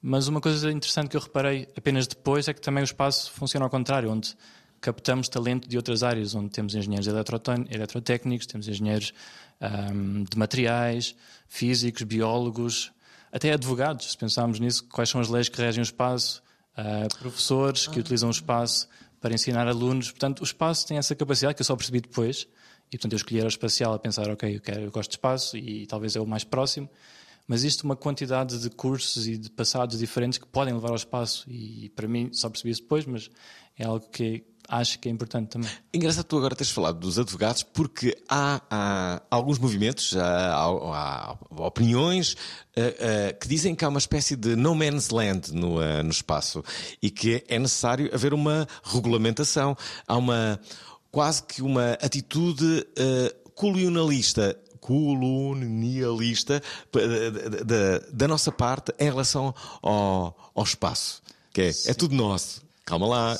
Mas uma coisa interessante que eu reparei apenas depois é que também o espaço funciona ao contrário, onde captamos talento de outras áreas, onde temos engenheiros eletrotécnicos, temos engenheiros um, de materiais, físicos, biólogos, até advogados, se pensarmos nisso, quais são as leis que regem o espaço, uh, professores que utilizam o espaço para ensinar alunos. Portanto, o espaço tem essa capacidade que eu só percebi depois, e portanto eu escolhi aeroespacial a pensar, ok, eu, quero, eu gosto de espaço e talvez é o mais próximo, mas existe uma quantidade de cursos e de passados diferentes que podem levar ao espaço, e para mim só percebi isso depois, mas é algo que acho que é importante também. Engraçado tu agora teres falado dos advogados, porque há, há alguns movimentos, há, há, há opiniões uh, uh, que dizem que há uma espécie de no man's land no, uh, no espaço e que é necessário haver uma regulamentação. Há uma quase que uma atitude colonialista colonialista da, da, nossa parte em relação ao, ao espaço. Que é, é tudo nosso. Calma lá.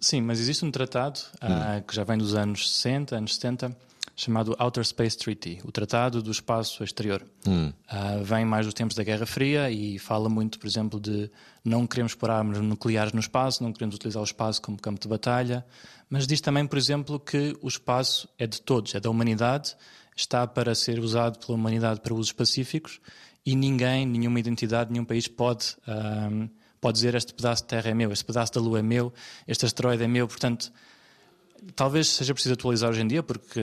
Sim, mas existe um tratado hum. uh, que já vem dos anos 60, anos 70, chamado Outer Space Treaty, o Tratado do Espaço Exterior. Hum. Uh, vem mais dos tempos da Guerra Fria e fala muito, por exemplo, de não queremos pôr armas nucleares no espaço, não queremos utilizar o espaço como campo de batalha, mas diz também, por exemplo, que o espaço é de todos, é da humanidade, está para ser usado pela humanidade para usos pacíficos e ninguém, nenhuma identidade, nenhum país pode. Uh, pode dizer este pedaço de terra é meu, este pedaço da lua é meu, este asteroide é meu, portanto, talvez seja preciso atualizar hoje em dia, porque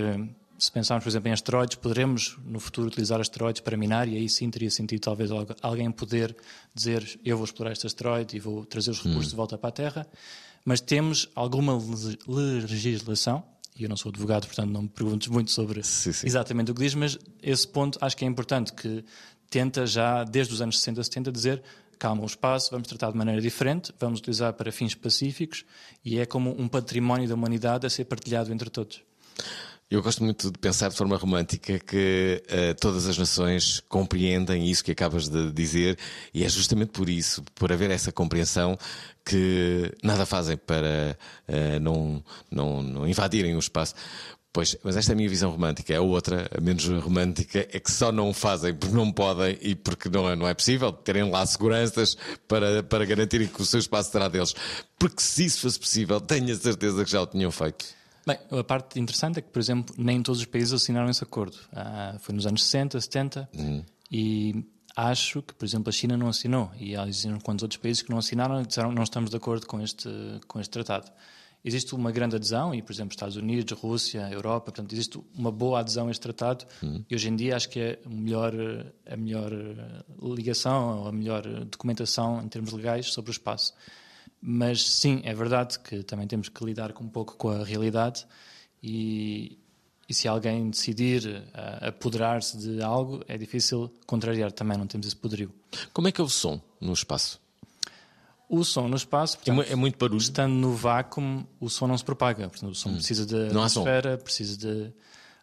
se pensarmos, por exemplo, em asteroides, poderemos no futuro utilizar asteroides para minar e aí sim teria sentido talvez alguém poder dizer eu vou explorar este asteroide e vou trazer os recursos de volta para a Terra. Mas temos alguma legislação, e eu não sou advogado, portanto não me perguntes muito sobre Sim, sim. exatamente o que diz, mas esse ponto acho que é importante que tenta já, desde os anos 60, 70, dizer calma, o espaço vamos tratar de maneira diferente, vamos utilizar para fins pacíficos e é como um património da humanidade a ser partilhado entre todos. Eu gosto muito de pensar de forma romântica que uh, todas as nações compreendem isso que acabas de dizer, e é justamente por isso, por haver essa compreensão, que nada fazem para uh, não, não, não invadirem o espaço. Pois, mas esta é a minha visão romântica. A outra, a menos romântica, é que só não fazem porque não podem e porque não é, não é possível terem lá seguranças para, para garantirem que o seu espaço será deles. Porque se isso fosse possível, tenho a certeza que já o tinham feito. Bem, a parte interessante é que, por exemplo, nem todos os países assinaram esse acordo. Ah, foi nos anos 60, 70 Uhum. e acho que, por exemplo, a China não assinou e há quantos outros países que não assinaram e disseram não estamos de acordo com este, com este tratado. Existe uma grande adesão e, por exemplo, Estados Unidos, Rússia, Europa, portanto, existe uma boa adesão a este tratado e hoje em dia acho que é a melhor, a melhor ligação, ou a melhor documentação em termos legais sobre o espaço. Mas sim, é verdade que também temos que lidar com um pouco com a realidade e, e se alguém decidir uh, apoderar-se de algo, é difícil contrariar também, não temos esse poderio. Como é que é o som no espaço? O som no espaço, É, portanto, é muito barulho. estando no vácuo, o som não se propaga. Portanto, o som precisa de Hum. Não atmosfera, precisa de.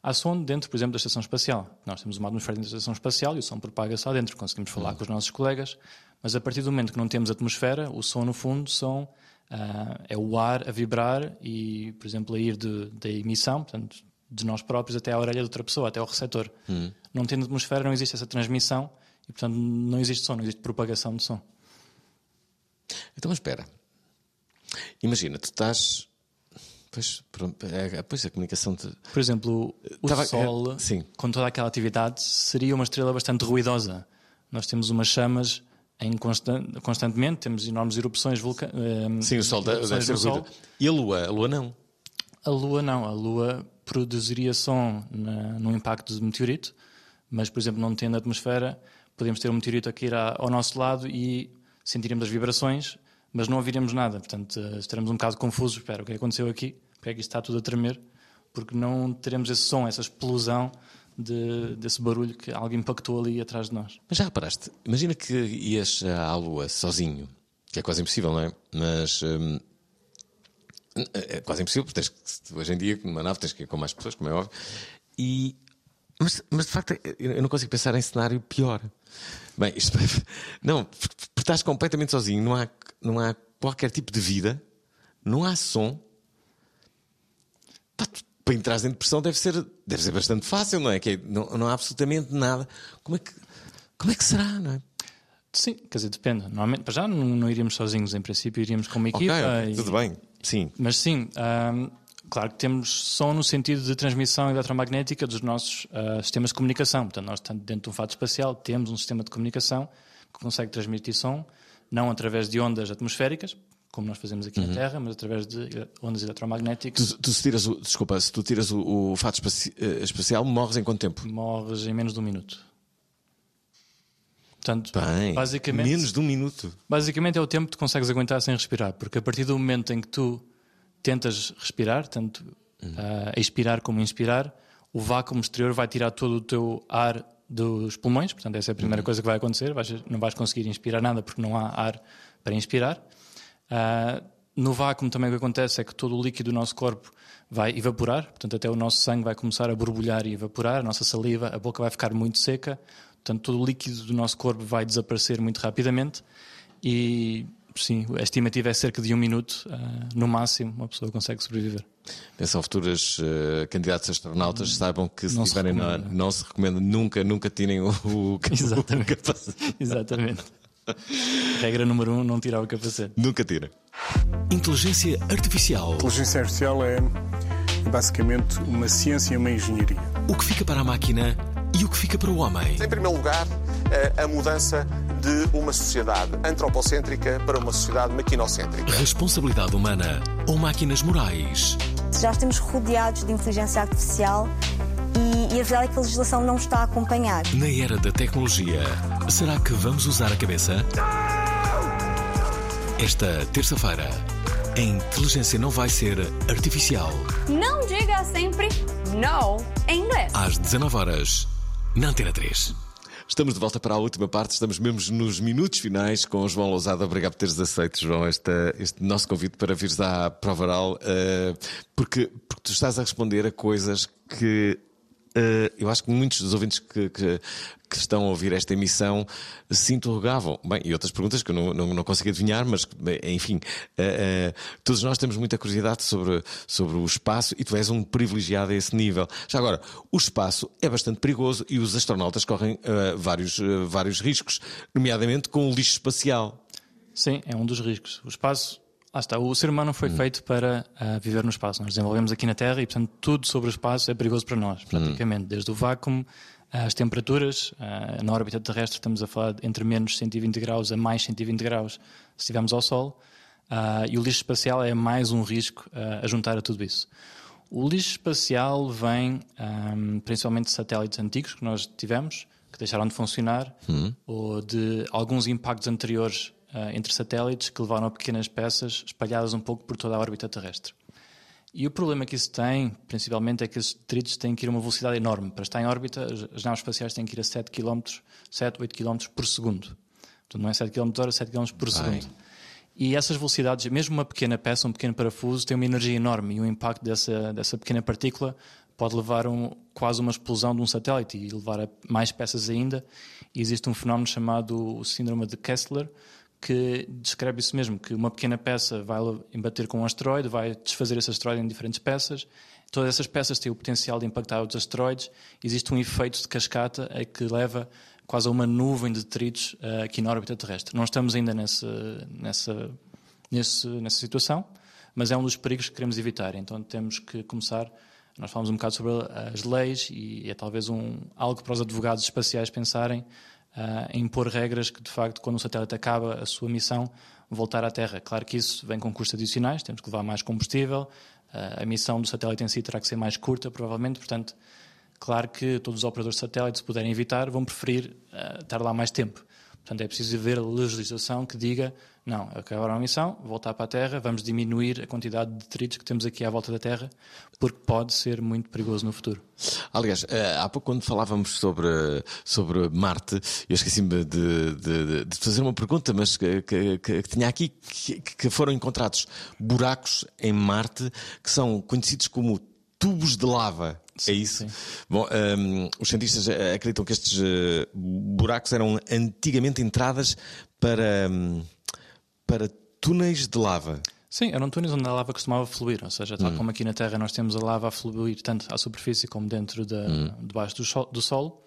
Há som dentro, por exemplo, da estação espacial. Nós temos uma atmosfera dentro da estação espacial e o som propaga-se lá dentro. Conseguimos Hum. falar com os nossos colegas, mas a partir do momento que não temos atmosfera, o som, no fundo, são, ah, é o ar a vibrar e, por exemplo, a ir da emissão, portanto, de nós próprios até à orelha de outra pessoa, até ao receptor. Hum. Não tendo atmosfera, não existe essa transmissão e, portanto, não existe som, não existe propagação de som. Então, espera. Imagina, tu estás. Pois, pronto, é- pois a comunicação. De... Por exemplo, o Tava- Sol, é, com toda aquela atividade, seria uma estrela bastante ruidosa. Nós temos umas chamas em constan- constantemente, temos enormes erupções vulcânicas. Sim, o Sol deve ser ruído. E a Lua? A Lua não. A Lua não. A Lua produziria som na, no impacto de meteorito, mas, por exemplo, não tendo atmosfera, podemos ter um meteorito aqui ao nosso lado e sentiremos as vibrações, mas não ouviremos nada. Portanto, eh, estaremos um bocado confusos. Espera, o que é aconteceu aqui? Porque é que isto está tudo a tremer? Porque não teremos esse som, essa explosão de- desse barulho que algo impactou ali atrás de nós. Mas já reparaste? Imagina que ias à Lua sozinho, que é quase impossível, não é? Mas. hum, é quase impossível, porque que, hoje em dia, numa nave, tens que ir com mais pessoas, como é óbvio. E, mas, mas de facto, eu não consigo pensar em cenário pior. Bem, isto. Não, porque estás completamente sozinho, não há, não há qualquer tipo de vida, não há som. Pá, tu- para entrar em depressão deve ser, deve ser bastante fácil, não é? Que é- não, não há absolutamente nada. Como é que, como é que será, não é? Sim, quer dizer, depende. Normalmente, para já, não, não iríamos sozinhos, em princípio, iríamos com uma equipa. ok, e- tudo bem. Sim. Mas sim, claro que temos som no sentido de transmissão eletromagnética dos nossos ah, sistemas de comunicação. Portanto, nós, tanto dentro de um fato espacial, temos um sistema de comunicação que consegue transmitir som, não através de ondas atmosféricas, como nós fazemos aqui na Terra, mas através de eh, ondas eletromagnéticas. Tu, tu se tiras o, desculpa, se tu tiras o, o fato espaci- eh, espacial, morres em quanto tempo? Morres em menos de um minuto. Portanto, Bem, basicamente, menos de um minuto. Basicamente é o tempo que tu consegues aguentar sem respirar, porque a partir do momento em que tu tentas respirar, tanto ah, expirar como inspirar, o vácuo exterior vai tirar todo o teu ar dos pulmões, portanto essa é a primeira coisa que vai acontecer, vais, não vais conseguir inspirar nada porque não há ar para inspirar. Ah, no vácuo também o que acontece é que todo o líquido do nosso corpo vai evaporar, portanto até o nosso sangue vai começar a borbulhar e evaporar, a nossa saliva, a boca vai ficar muito seca, portanto todo o líquido do nosso corpo vai desaparecer muito rapidamente e sim, a estimativa é cerca de um minuto, ah, no máximo uma pessoa consegue sobreviver. Atenção, futuras eh, candidatos a astronautas, saibam que se Não se tiverem na, recomenda. não se recomenda nunca, nunca tirem o, o, Exatamente. o capacete. Exatamente. Regra número um, não tirar o capacete. Nunca tirem. Inteligência artificial. inteligência artificial é basicamente uma ciência e uma engenharia. O que fica para a máquina e o que fica para o homem. Em primeiro lugar, eh, a mudança de uma sociedade antropocêntrica para uma sociedade maquinocêntrica. Responsabilidade humana ou máquinas morais. Já estamos rodeados de inteligência artificial e, e a verdade é que a legislação não está a acompanhar. Na era da tecnologia, será que vamos usar a cabeça? Esta terça-feira, a inteligência não vai ser artificial. Não diga sempre não em inglês. Às 19 horas, na Antena 3. Estamos de volta para a última parte, estamos mesmo nos minutos finais com o João Lousada. Obrigado por teres aceito, João, este nosso convite para vires à prova oral, uh, porque, porque tu estás a responder a coisas que eu acho que muitos dos ouvintes que, que, que, estão a ouvir esta emissão se interrogavam. Bem, e outras perguntas que eu não, não, não consigo adivinhar, mas enfim, uh, uh, todos nós temos muita curiosidade sobre, sobre o espaço e tu és um privilegiado a esse nível. Já agora, o espaço é bastante perigoso e os astronautas correm vários, vários riscos, nomeadamente com o lixo espacial. Sim, é um dos riscos. O espaço Lá está, o ser humano foi hum. feito para uh, viver no espaço. Nós desenvolvemos aqui na Terra e, portanto, tudo sobre o espaço é perigoso para nós, praticamente. Hum. Desde o vácuo, as temperaturas, uh, na órbita terrestre estamos a falar entre menos 120 graus a mais 120 graus se estivermos ao Sol. Uh, e o lixo espacial é mais um risco a juntar a tudo isso. O lixo espacial vem um, principalmente de satélites antigos que nós tivemos, que deixaram de funcionar, hum. ou de alguns impactos anteriores uh, entre satélites que levaram a pequenas peças espalhadas um pouco por toda a órbita terrestre. E o problema que isso tem, principalmente, é que esses detritos têm que ir a uma velocidade enorme. Para estar em órbita, as naves espaciais têm que ir a 7 km, 7, 8 km por segundo. Portanto, não é 7 km hora, é 7 km por Bem. segundo. E essas velocidades, mesmo uma pequena peça, um pequeno parafuso, tem uma energia enorme e o impacto dessa, dessa pequena partícula pode levar um, quase uma explosão de um satélite e levar a mais peças ainda. E existe um fenómeno chamado síndrome de Kessler, que descreve isso mesmo, que uma pequena peça vai embater com um asteroide, vai desfazer esse asteroide em diferentes peças. Todas essas peças têm o potencial de impactar outros asteroides. Existe um efeito de cascata que leva quase a uma nuvem de detritos uh, aqui na órbita terrestre. Não estamos ainda nessa, nessa, nesse, nessa situação, mas é um dos perigos que queremos evitar. Então temos que começar. Nós falamos um bocado sobre as leis e é talvez um, algo para os advogados espaciais pensarem uh, impor regras que, de facto, quando o satélite acaba a sua missão, voltar à Terra. Claro que isso vem com custos adicionais, temos que levar mais combustível, a missão do satélite em si terá que ser mais curta, provavelmente, portanto, claro que todos os operadores de satélite, se puderem evitar, vão preferir uh, estar lá mais tempo. Portanto, é preciso haver legislação que diga não, acabar a missão, voltar para a Terra, vamos diminuir a quantidade de detritos que temos aqui à volta da Terra, porque pode ser muito perigoso no futuro. Aliás, eh, há pouco quando falávamos sobre, sobre Marte, eu esqueci-me de, de, de, fazer uma pergunta, mas que, que, que tinha aqui que, que foram encontrados buracos em Marte que são conhecidos como tubos de lava. Sim, é isso? Sim. Bom, um, os cientistas eh, acreditam que estes uh, buracos eram antigamente entradas para. Um, para túneis de lava. Sim, eram túneis onde a lava costumava fluir, ou seja, tal hum. como aqui na Terra nós temos a lava a fluir tanto à superfície como dentro da, hum. debaixo do, sol, do solo.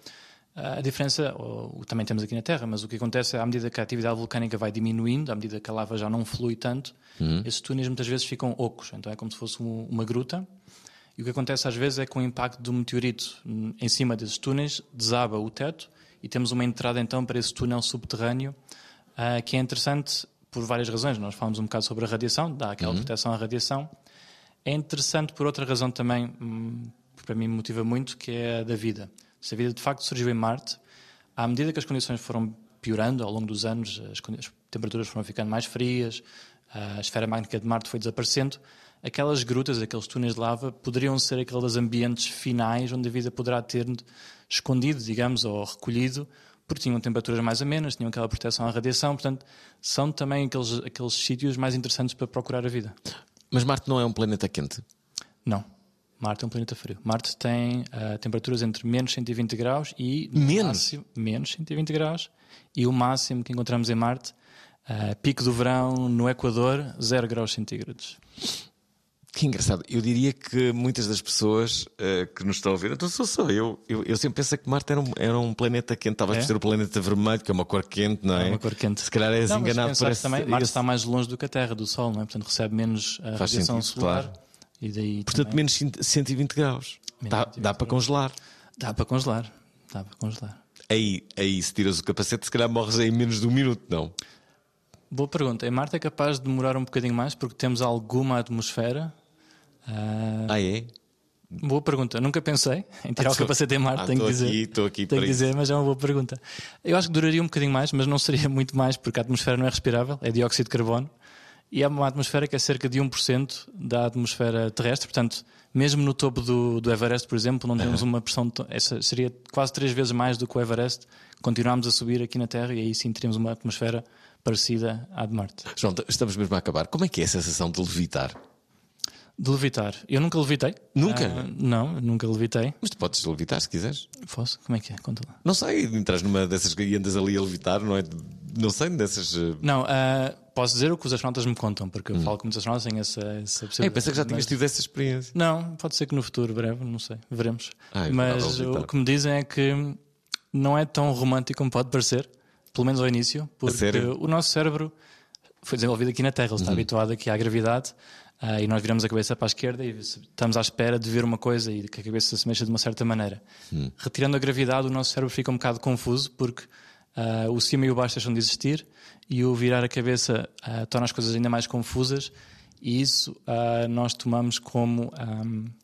A diferença, ou, também temos aqui na Terra, mas o que acontece é à medida que a atividade vulcânica vai diminuindo, à medida que a lava já não flui tanto, hum. esses túneis muitas vezes ficam ocos, então é como se fosse um, uma gruta. E o que acontece às vezes é que o impacto do meteorito em cima desses túneis desaba o teto e temos uma entrada então para esse túnel subterrâneo uh, que é interessante por várias razões. Nós falamos um bocado sobre a radiação, dá aquela uhum. proteção à radiação. É interessante por outra razão também, hum, que para mim me motiva muito, que é a da vida. Se a vida de facto surgiu em Marte, à medida que as condições foram piorando ao longo dos anos, as, as temperaturas foram ficando mais frias, a esfera magnética de Marte foi desaparecendo, aquelas grutas, aqueles túneis de lava, poderiam ser aqueles ambientes finais onde a vida poderá ter escondido, digamos, ou recolhido porque tinham temperaturas mais amenas, tinham aquela proteção à radiação, portanto, são também aqueles, aqueles sítios mais interessantes para procurar a vida. Mas Marte não é um planeta quente? Não. Marte é um planeta frio. Marte tem uh, temperaturas entre menos 120 graus e. Menos? Máximo, menos 120 graus. E o máximo que encontramos em Marte, uh, pico do verão no Equador, 0 graus centígrados. Que engraçado. Eu diria que muitas das pessoas uh, que nos estão a ouvir, então sou só eu, eu, eu sempre pensei que Marte era um, era um planeta quente, talvez é? por ser o planeta vermelho, que é uma cor quente, não é? É uma cor quente. Se calhar és não, enganado por esse, também. Marte está mais longe do que a Terra, do Sol, não é? Portanto, recebe menos uh, radiação sentido, solar. Claro. E daí Portanto, também... menos 120 graus. Menos dá, 120 dá para congelar. Dá para congelar. Dá para congelar. Aí, aí, se tiras o capacete, se calhar morres em menos de um minuto, não? Boa pergunta. Em Marte é capaz de demorar um bocadinho mais porque temos alguma atmosfera Uh, ah, é? Boa pergunta. Nunca pensei em tirar Ah, o capacete em Marte, ah, tenho que dizer. aqui, aqui tenho para que dizer, isso. mas é uma boa pergunta. Eu acho que duraria um bocadinho mais, mas não seria muito mais, porque a atmosfera não é respirável, é dióxido de carbono. E é uma atmosfera que é cerca de 1% da atmosfera terrestre, portanto, mesmo no topo do, do Everest, por exemplo, não temos uma pressão. Essa seria quase três vezes mais do que o Everest. Continuamos a subir aqui na Terra e aí sim teríamos uma atmosfera parecida à de Marte. João, estamos mesmo a acabar. Como é que é a sensação de levitar? De levitar. Eu nunca levitei. Nunca? Ah, não, nunca levitei. Mas tu podes levitar se quiseres. Posso? Como é que é? Conta lá. Não sei, entras numa dessas e andas ali a levitar, não é? Não sei, dessas. eh, Não, ah, posso dizer o que os astronautas me contam, porque eu falo com muitos astronautas têm essa, essa possibilidade. Pensei que já tinhas Mas- tido essa experiência. Não, pode ser que no futuro, breve, não sei, veremos. Ah, eu Mas o que me dizem é que não é tão romântico como pode parecer, pelo menos ao início, porque o nosso cérebro foi desenvolvido aqui na Terra, ele está Uhum. habituado aqui à gravidade. Ah, e nós viramos a cabeça para a esquerda e estamos à espera de ver uma coisa e que a cabeça se mexa de uma certa maneira. Hum. Retirando a gravidade, o nosso cérebro fica um bocado confuso porque ah, o cima e o baixo deixam de existir e o virar a cabeça ah, torna as coisas ainda mais confusas e isso nós tomamos como ah,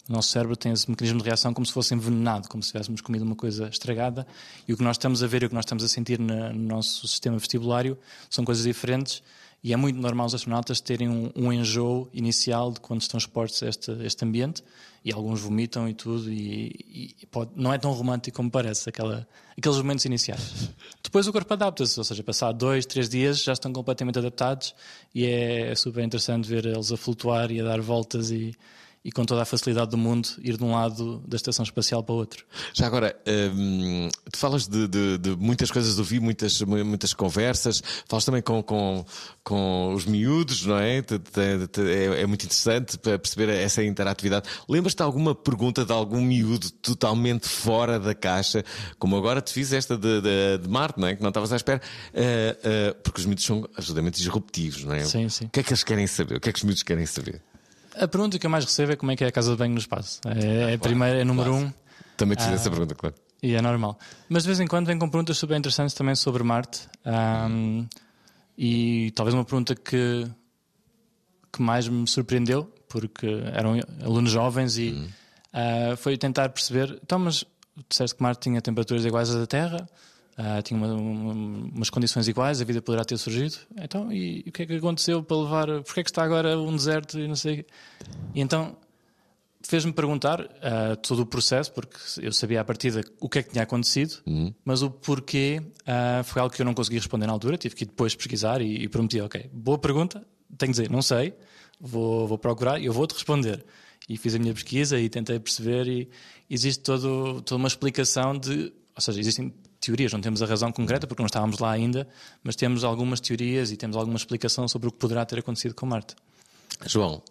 o nosso cérebro tem esse mecanismo de reação como se fosse envenenado, como se tivéssemos comido uma coisa estragada e o que nós estamos a ver e o que nós estamos a sentir na- no nosso sistema vestibulário são coisas diferentes e é muito normal os astronautas terem um, um enjoo inicial de quando estão expostos a este, este ambiente e alguns vomitam e tudo e, e pode- não é tão romântico como parece aquela, aqueles momentos iniciais. Depois o corpo adapta-se, ou seja, passar dois, três dias já estão completamente adaptados e é, super interessante ver eles a flutuar e a dar voltas e, e com toda a facilidade do mundo ir de um lado da estação espacial para o outro. Já agora, hum, tu falas de, de- de muitas coisas, ouvi muitas, muitas conversas, falas também com, com, com os miúdos, não é? É, é muito interessante para perceber essa interatividade. Lembras-te de alguma pergunta de algum miúdo totalmente fora da caixa, como agora te fiz esta de, de, de Marte, não é? Que não estavas à espera, Eh, eh, porque os miúdos são absolutamente disruptivos, não é? Sim, sim. O que é que eles querem saber? O que é que os miúdos querem saber? A pergunta que eu mais recebo é como é que é a casa de banho no espaço. É, é a primeira, é número um. Também te fiz Ah, essa pergunta, claro. E é normal. Mas de vez em quando vem com perguntas super interessantes também sobre Marte. Ahm, e talvez uma pergunta que, que mais me surpreendeu, porque eram alunos jovens, e ah, foi tentar perceber. Então, mas disseste que Marte tinha temperaturas iguais às da Terra, ah, tinha uma- uma- umas condições iguais, a vida poderá ter surgido. Então, e, o que é que aconteceu para levar. Porquê é que está agora um deserto e não sei. E então fez-me perguntar ah, todo o processo, porque eu sabia à partida o que é que tinha acontecido, mas o porquê ah, foi algo que eu não consegui responder na altura, tive que depois pesquisar e, e prometi, ok, boa pergunta, tenho que dizer, não sei, vou, vou procurar e eu vou-te responder. E fiz a minha pesquisa e tentei perceber e existe todo, toda uma explicação de, ou seja, existem teorias, não temos a razão concreta porque não estávamos lá ainda, mas temos algumas teorias e temos alguma explicação sobre o que poderá ter acontecido com Marte. João,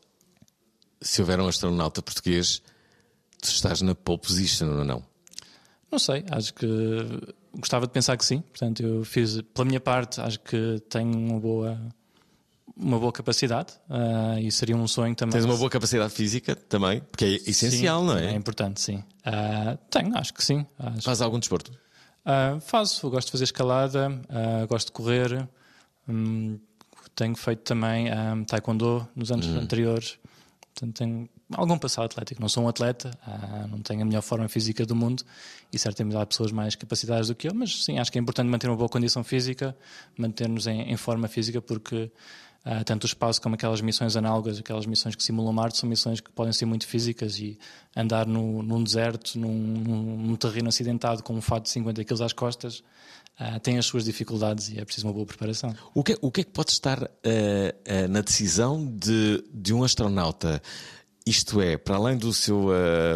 se houver um astronauta português, tu estás na pole position ou não? Não sei, acho que gostava de pensar que sim. Portanto, eu fiz, pela minha parte, acho que tenho uma boa, uma boa capacidade ah, e seria um sonho também. Tens uma boa capacidade física também, porque é essencial, Sim, não é? É importante, sim. Ah, tenho, acho que sim. Acho. Faz algum desporto? Ah, faço, gosto de fazer escalada, ah, gosto de correr, hum, tenho feito também ah, taekwondo nos anos Hum. anteriores. Portanto, tenho algum passado atlético. Não sou um atleta, ah, não tenho a melhor forma física do mundo e certamente há pessoas mais capacitadas do que eu, mas sim, acho que é importante manter uma boa condição física, manter-nos em, em forma física, porque ah, tanto o espaço como aquelas missões análogas, aquelas missões que simulam Marte, são missões que podem ser muito físicas e andar no, num deserto, num, num, terreno acidentado com um fato de 50 kg às costas, ah, tem as suas dificuldades e é preciso uma boa preparação. O que, o que é que pode estar eh, na decisão de, de um astronauta? Isto é, para além do seu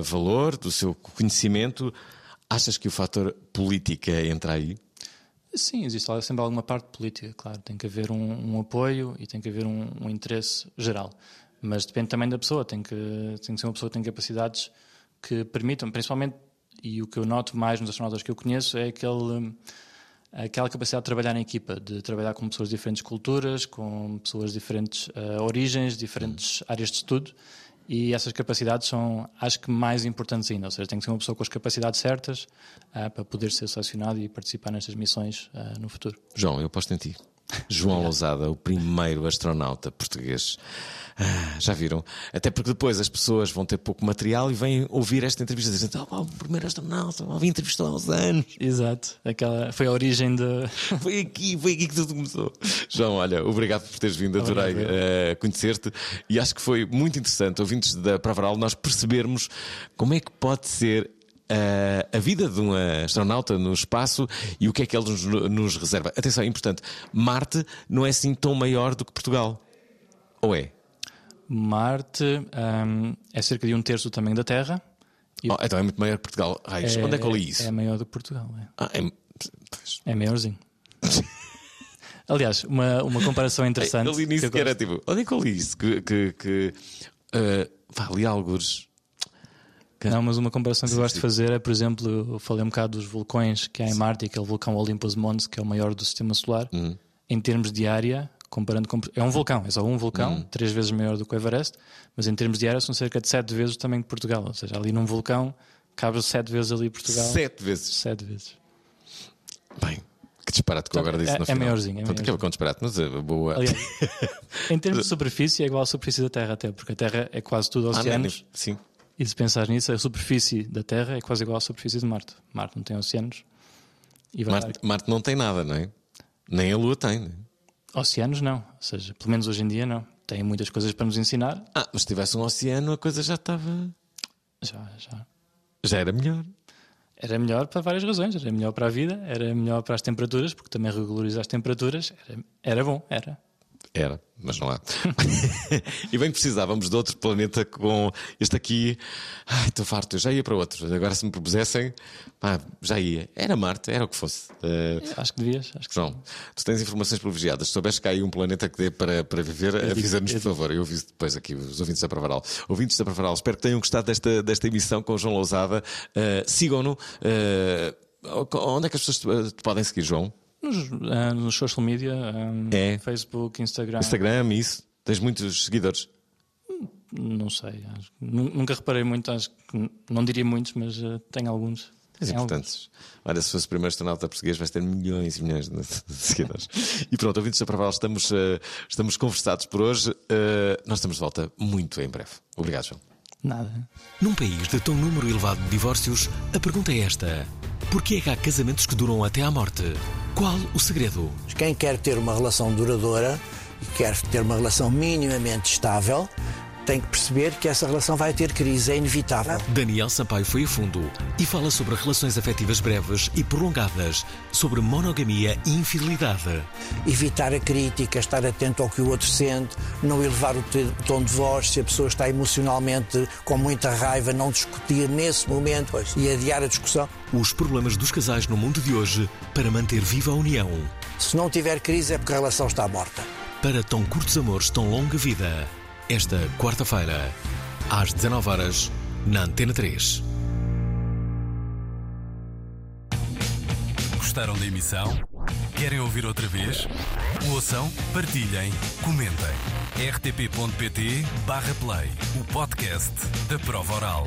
valor, do seu conhecimento, achas que o fator política entra aí? Sim, existe sempre alguma parte política, claro. Tem que haver um, um apoio e tem que haver um, um interesse geral. Mas depende também da pessoa. Tem que, tem que ser uma pessoa que tem capacidades que permitam, principalmente, e o que eu noto mais nos astronautas que eu conheço é aquele, aquela capacidade de trabalhar em equipa, de trabalhar com pessoas de diferentes culturas, com pessoas de diferentes eh, origens, diferentes áreas de estudo. E essas capacidades são, acho que, mais importantes ainda. Ou seja, tem que ser uma pessoa com as capacidades certas ah, para poder ser selecionado e participar nestas missões ah, no futuro. João, eu aposto em ti. João Lousada, o primeiro astronauta português. Ah, já viram? Até porque depois as pessoas vão ter pouco material e vêm ouvir esta entrevista dizendo: oh, o primeiro astronauta, ouvi entrevistou há uns anos. Exato, aquela foi a origem de. foi aqui, foi aqui que tudo começou. João, olha, obrigado por teres vindo, adorei uh, conhecer-te e acho que foi muito interessante, ouvintes da Pravaral, nós percebermos como é que pode ser Uh, a vida de um astronauta no espaço e o que é que ele nos, nos, reserva. Atenção, é importante: Marte não é assim tão maior do que Portugal. Ou é? Marte um, é cerca de um terço do tamanho da Terra. Oh, então é muito maior que Portugal. Raios, é, onde é que eu li isso? É maior do que Portugal. É, ah, é... é maiorzinho. Aliás, uma, uma comparação interessante. Eu li nisso que, que era tipo, onde é que eu li isso? Que, que, que uh, vá, li alguns. Não, mas uma comparação que eu gosto de fazer é, por exemplo, eu falei um bocado dos vulcões que há em Marte, aquele vulcão Olympus Mons, que é o maior do sistema solar. Uhum. Em termos de área, comparando com. É um vulcão, é só um vulcão, Uhum. três vezes maior do que o Everest, mas em termos de área são cerca de sete vezes o tamanho de Portugal. Ou seja, ali num vulcão cabe sete vezes ali Portugal. Sete vezes. Sete vezes. Bem, que disparate que eu agora disse é, no é final. maiorzinho. É Pronto, maiorzinho. acaba com disparate, mas é boa. Aliás, em termos de superfície, é igual à superfície da Terra, até, porque a Terra é quase tudo Ah, é oceanos. nem- Sim. E se pensar nisso, a superfície da Terra é quase igual à superfície de Marte. Marte não tem oceanos. E Marte, Marte não tem nada, não é? Nem a Lua tem. não é? Oceanos não. Ou seja, pelo menos hoje em dia não. Tem muitas coisas para nos ensinar. Ah, mas se tivesse um oceano, a coisa já estava. Já, já. Já era melhor. Era melhor para várias razões. Era melhor para a vida, era melhor para as temperaturas, porque também regulariza as temperaturas. Era, era bom, era. Era, mas não há. e bem que precisávamos de outro planeta com este aqui. Ai, estou farto, eu já ia para outro. Agora, se me propusessem, pá, já ia. Era Marte, era o que fosse. Eh, Acho que devias. Acho que João, tu tens informações privilegiadas. Se soubes que há aí um planeta que dê para, para viver, avisa-nos, por favor. Eu aviso depois aqui os ouvintes da Pravaral. Ouvintes da Pravaral, espero que tenham gostado desta, desta emissão com o João Lousada. Eh, Sigam-no. Eh, onde é que as pessoas te, te podem seguir, João? Nos, ah, nos social media, ah, É. Facebook, Instagram. Instagram, isso? Tens muitos seguidores? Não sei. acho nunca reparei muito, acho que não diria muitos, mas ah, tenho alguns. Tens importantes. Olha, se fosse o primeiro astronauta português, vais ter milhões e milhões de seguidores. e pronto, ouvintes da Pravaral, estamos, eh, estamos conversados por hoje. Eh, nós estamos de volta muito em breve. Obrigado, João. Nada. Num país de tão número elevado de divórcios, a pergunta é esta: por que é que há casamentos que duram até à morte? Qual o segredo? Quem quer ter uma relação duradoura e quer ter uma relação minimamente estável, tem que perceber que essa relação vai ter crise, é inevitável. Daniel Sampaio foi a fundo e fala sobre relações afetivas breves e prolongadas, sobre monogamia e infidelidade. Evitar a crítica, estar atento ao que o outro sente, não elevar o tom de voz, se a pessoa está emocionalmente com muita raiva, não discutir nesse momento e adiar a discussão. Os problemas dos casais no mundo de hoje para manter viva a união. Se não tiver crise é porque a relação está morta. Para tão curtos amores, tão longa vida. Esta quarta-feira, às 19 horas na Antena 3. Gostaram da emissão? Querem ouvir outra vez? Ouçam, partilhem, comentem. rtp.pt/play o podcast da prova oral.